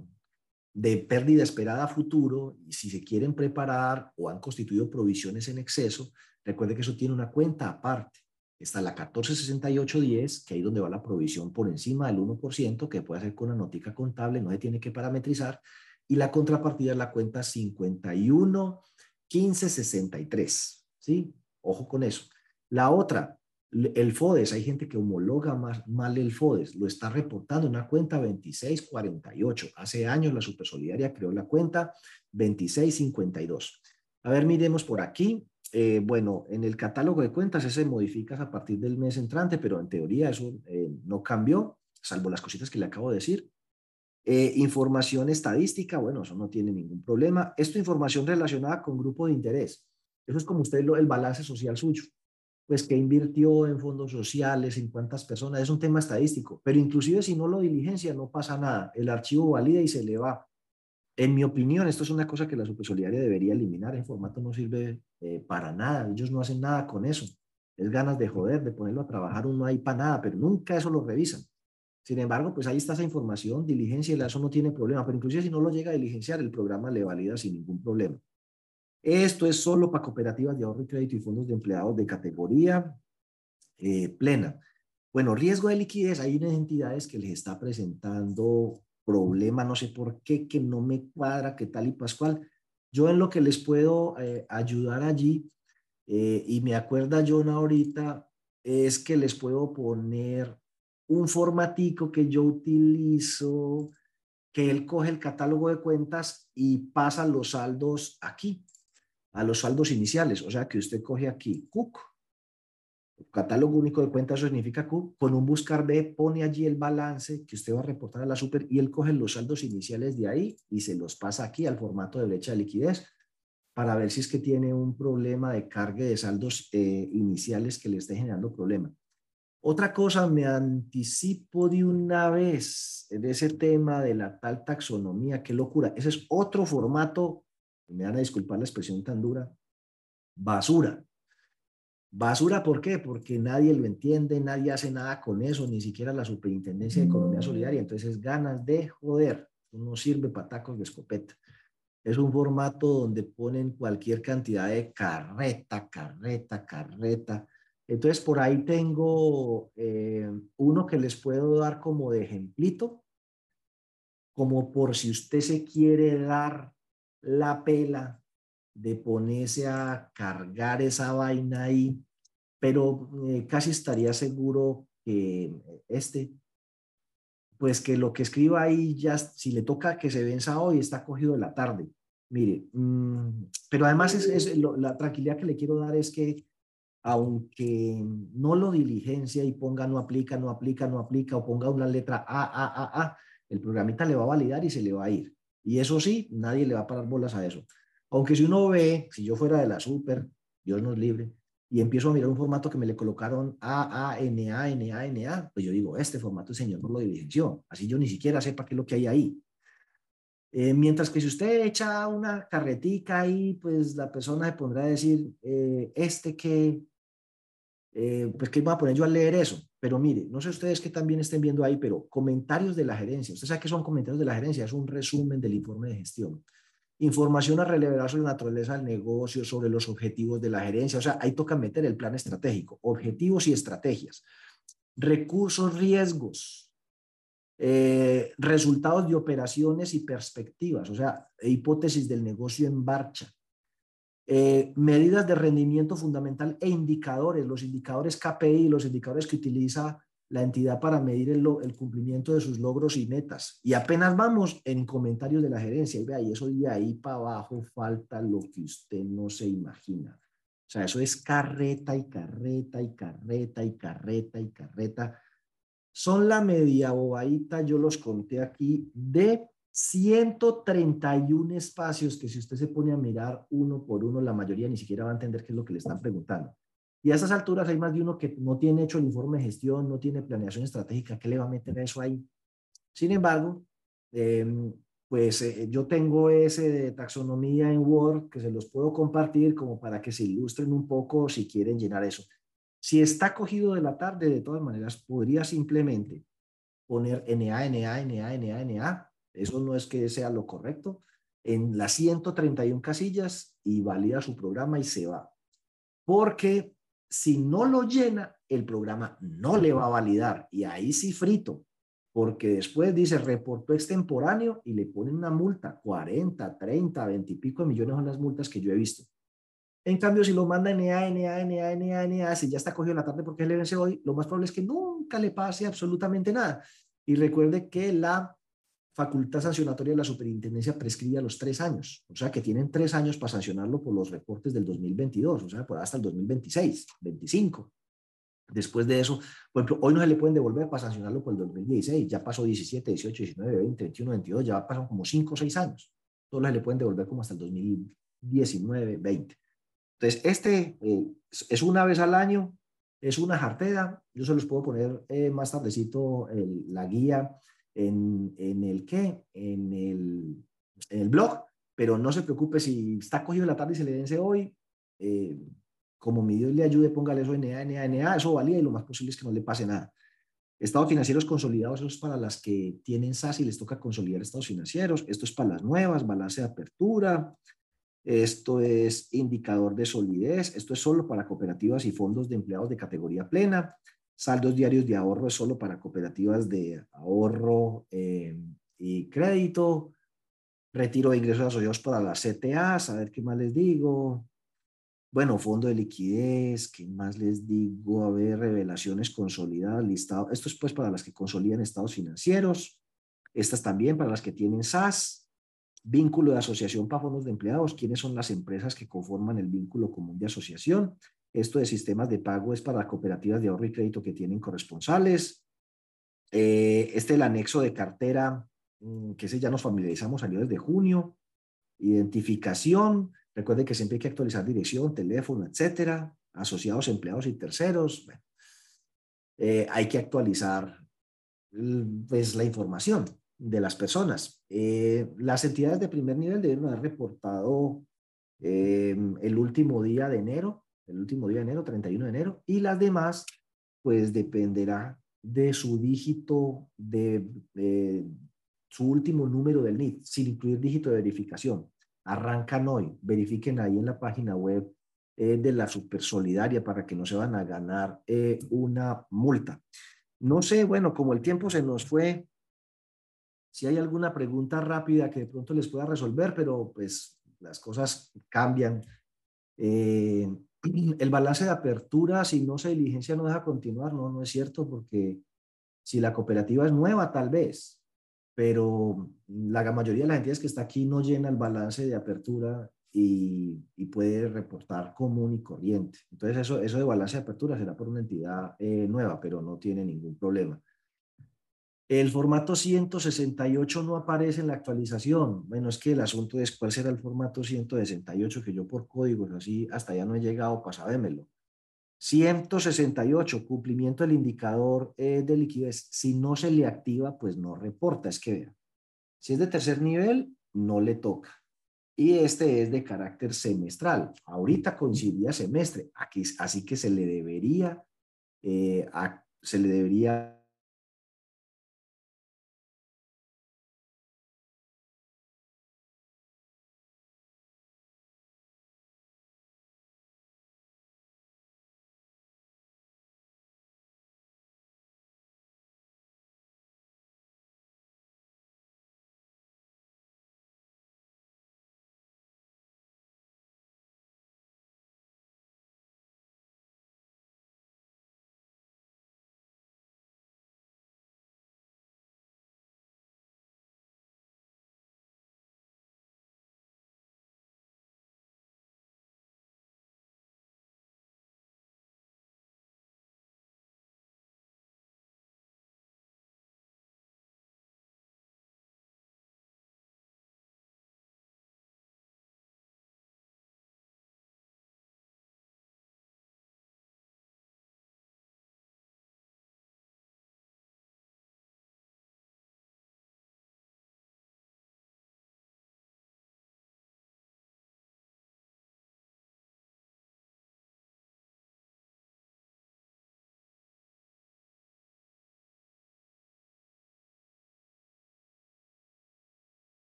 de pérdida esperada futuro si se quieren preparar o han constituido provisiones en exceso, recuerde que eso tiene una cuenta aparte. Está la 146810, que ahí donde va la provisión por encima del 1%, que puede hacer con una notica contable, no se tiene que parametrizar, y la contrapartida es la cuenta 51 1563, ¿sí? Ojo con eso. La otra, El FODES, hay gente que homologa más, mal el FODES, lo está reportando en una cuenta 2648. Hace años la Supersolidaria creó la cuenta 2652. A ver, miremos por aquí. Eh, bueno, en el catálogo de cuentas ese modifica a partir del mes entrante, pero en teoría eso eh, no cambió, salvo las cositas que le acabo de decir. Eh, información estadística, bueno, eso no tiene ningún problema. Esto información relacionada con grupo de interés. Eso es como usted lo, el balance social suyo pues que invirtió en fondos sociales, en cuántas personas, es un tema estadístico, pero inclusive si no lo diligencia no pasa nada, el archivo valida y se le va. En mi opinión, esto es una cosa que la Supersolidaria debería eliminar, el formato no sirve eh, para nada, ellos no hacen nada con eso, es ganas de joder, de ponerlo a trabajar, uno ahí para nada, pero nunca eso lo revisan. Sin embargo, pues ahí está esa información, diligencia, eso no tiene problema, pero inclusive si no lo llega a diligenciar, el programa le valida sin ningún problema. Esto es solo para cooperativas de ahorro y crédito y fondos de empleados de categoría eh, plena. Bueno, riesgo de liquidez, hay unas entidades que les está presentando problema, no sé por qué, que no me cuadra, qué tal y pascual. Yo en lo que les puedo eh, ayudar allí, eh, y me acuerda John ahorita, es que les puedo poner un formatico que yo utilizo, que él coge el catálogo de cuentas y pasa los saldos aquí a los saldos iniciales. O sea que usted coge aquí CUC, catálogo único de cuentas, significa CUC, con un buscar B pone allí el balance que usted va a reportar a la super y él coge los saldos iniciales de ahí y se los pasa aquí al formato de brecha de liquidez para ver si es que tiene un problema de carga de saldos eh, iniciales que le esté generando problema. Otra cosa, me anticipo de una vez de ese tema de la tal taxonomía, qué locura. Ese es otro formato me van a disculpar la expresión tan dura, basura. Basura, ¿por qué? Porque nadie lo entiende, nadie hace nada con eso, ni siquiera la Superintendencia de Economía Solidaria. Entonces, ganas de joder, no sirve para tacos de escopeta. Es un formato donde ponen cualquier cantidad de carreta, carreta, carreta. Entonces, por ahí tengo eh, uno que les puedo dar como de ejemplito, como por si usted se quiere dar la pela de ponerse a cargar esa vaina ahí, pero eh, casi estaría seguro que este, pues que lo que escriba ahí ya, si le toca que se venza hoy, está cogido de la tarde. Mire, mm, pero además es, la tranquilidad que le quiero dar es que aunque no lo diligencia y ponga no aplica, no aplica, no aplica, o ponga una letra A, A, A, A, el programita le va a validar y se le va a ir. Y eso sí, nadie le va a parar bolas a eso. Aunque si uno ve, si yo fuera de la super, Dios nos libre, y empiezo a mirar un formato que me le colocaron A, A, N, A, N, A, N, A, pues yo digo, este formato el señor no lo diligenció. Así yo ni siquiera sepa qué es lo que hay ahí. Eh, mientras que si usted echa una carretica ahí, pues la persona se pondrá a decir, eh, este que, eh, pues qué voy a poner yo a leer eso. Pero mire, no sé ustedes que también estén viendo ahí, pero comentarios de la gerencia. Usted sabe qué son comentarios de la gerencia, es un resumen del informe de gestión. Información a relevar sobre la naturaleza del negocio, sobre los objetivos de la gerencia. O sea, ahí toca meter el plan estratégico, objetivos y estrategias. Recursos, riesgos, eh, resultados de operaciones y perspectivas, o sea, hipótesis del negocio en marcha, eh, medidas de rendimiento fundamental e indicadores, los indicadores KPI, los indicadores que utiliza la entidad para medir el, cumplimiento de sus logros y metas. Y apenas vamos en comentarios de la gerencia, y vea, y eso de ahí para abajo falta lo que usted no se imagina. O sea, eso es carreta y carreta y carreta y carreta y carreta. Son la media bobadita, yo los conté aquí, de 131 espacios que si usted se pone a mirar uno por uno, la mayoría ni siquiera va a entender qué es lo que le están preguntando. Y a esas alturas hay más de uno que no tiene hecho el informe de gestión, no tiene planeación estratégica, ¿qué le va a meter eso ahí? Sin embargo, em, pues eh, yo tengo ese de taxonomía en Word que se los puedo compartir como para que se ilustren un poco si quieren llenar eso. Si está cogido de la tarde, de todas maneras, podría simplemente poner NA, NA, NA, NA, NA eso no es que sea lo correcto. En las 131 casillas y valida su programa y se va. Porque si no lo llena, el programa no le va a validar. Y ahí sí frito. Porque después dice reportó extemporáneo y le ponen una multa, 40, 30, 20 y pico de millones son las multas que yo he visto. En cambio, si lo manda NA, NA, NA, NA, NA, si ya está cogido la tarde porque le vence hoy, lo más probable es que nunca le pase absolutamente nada. Y recuerde que la facultad sancionatoria de la superintendencia prescribe a los tres años, o sea que tienen tres años para sancionarlo por los reportes del 2022, o sea, hasta el 2026, 25. Después de eso, por ejemplo, hoy no se le pueden devolver para sancionarlo por el 2016, ya pasó 17, 18, 19, 20, 21, 22, ya pasan como 5 o 6 años. Todos se le pueden devolver como hasta el 2019, 20. Entonces, este eh, es una vez al año, es una jartera. Yo se los puedo poner eh, más tardecito la guía en, en el qué, en el, en el blog, pero no se preocupe si está cogido la tarde y se le vence hoy. Eh, como mi Dios le ayude, póngale eso NA, NA, NA, eso valía y lo más posible es que no le pase nada. Estados financieros consolidados, eso es para las que tienen SAS y les toca consolidar estados financieros. Esto es para las nuevas, balance de apertura. Esto es indicador de solidez. Esto es solo para cooperativas y fondos de empleados de categoría plena. Saldos diarios de ahorro es solo para cooperativas de ahorro eh, y crédito. Retiro de ingresos asociados para las CTAs, a ver qué más les digo. Bueno, fondo de liquidez, ¿qué más les digo? A ver, revelaciones consolidadas, listado. Esto es pues para las que consolidan estados financieros. Estas también para las que tienen SAS. Vínculo de asociación para fondos de empleados. ¿Quiénes son las empresas que conforman el vínculo común de asociación? Esto de sistemas de pago es para cooperativas de ahorro y crédito que tienen corresponsales. Eh, este el anexo de cartera, mm, que ese ya nos familiarizamos, salió desde junio. Identificación. Recuerde que siempre hay que actualizar dirección, teléfono, etcétera. Asociados, empleados y terceros. Eh, hay que actualizar pues, la información de las personas. Eh, las entidades de primer nivel deben haber reportado el último día de enero el último día de enero, 31 de enero, y las demás, pues dependerá de su dígito, de, su último número del NIT, sin incluir dígito de verificación. Arrancan hoy, verifiquen ahí en la página web eh, de la Super Solidaria para que no se van a ganar eh, una multa. No sé, bueno, como el tiempo se nos fue, si hay alguna pregunta rápida que de pronto les pueda resolver, pero pues las cosas cambian. Eh, el balance de apertura, si no se diligencia, no deja continuar. No, no es cierto, porque si la cooperativa es nueva, tal vez, pero la mayoría de las entidades que está aquí no llena el balance de apertura y, puede reportar común y corriente. Entonces, eso, eso de balance de apertura será por una entidad eh, nueva, pero no tiene ningún problema. El formato 168 no aparece en la actualización. Bueno, es que el asunto es cuál será el formato 168 que yo por códigos así hasta ya no he llegado para sabérmelo. 168, cumplimiento del indicador eh, de liquidez. Si no se le activa, pues no reporta. Es que vea, si es de tercer nivel, no le toca. Y este es de carácter semestral. Ahorita coincidía semestre, aquí, así que se le debería, eh, se le debería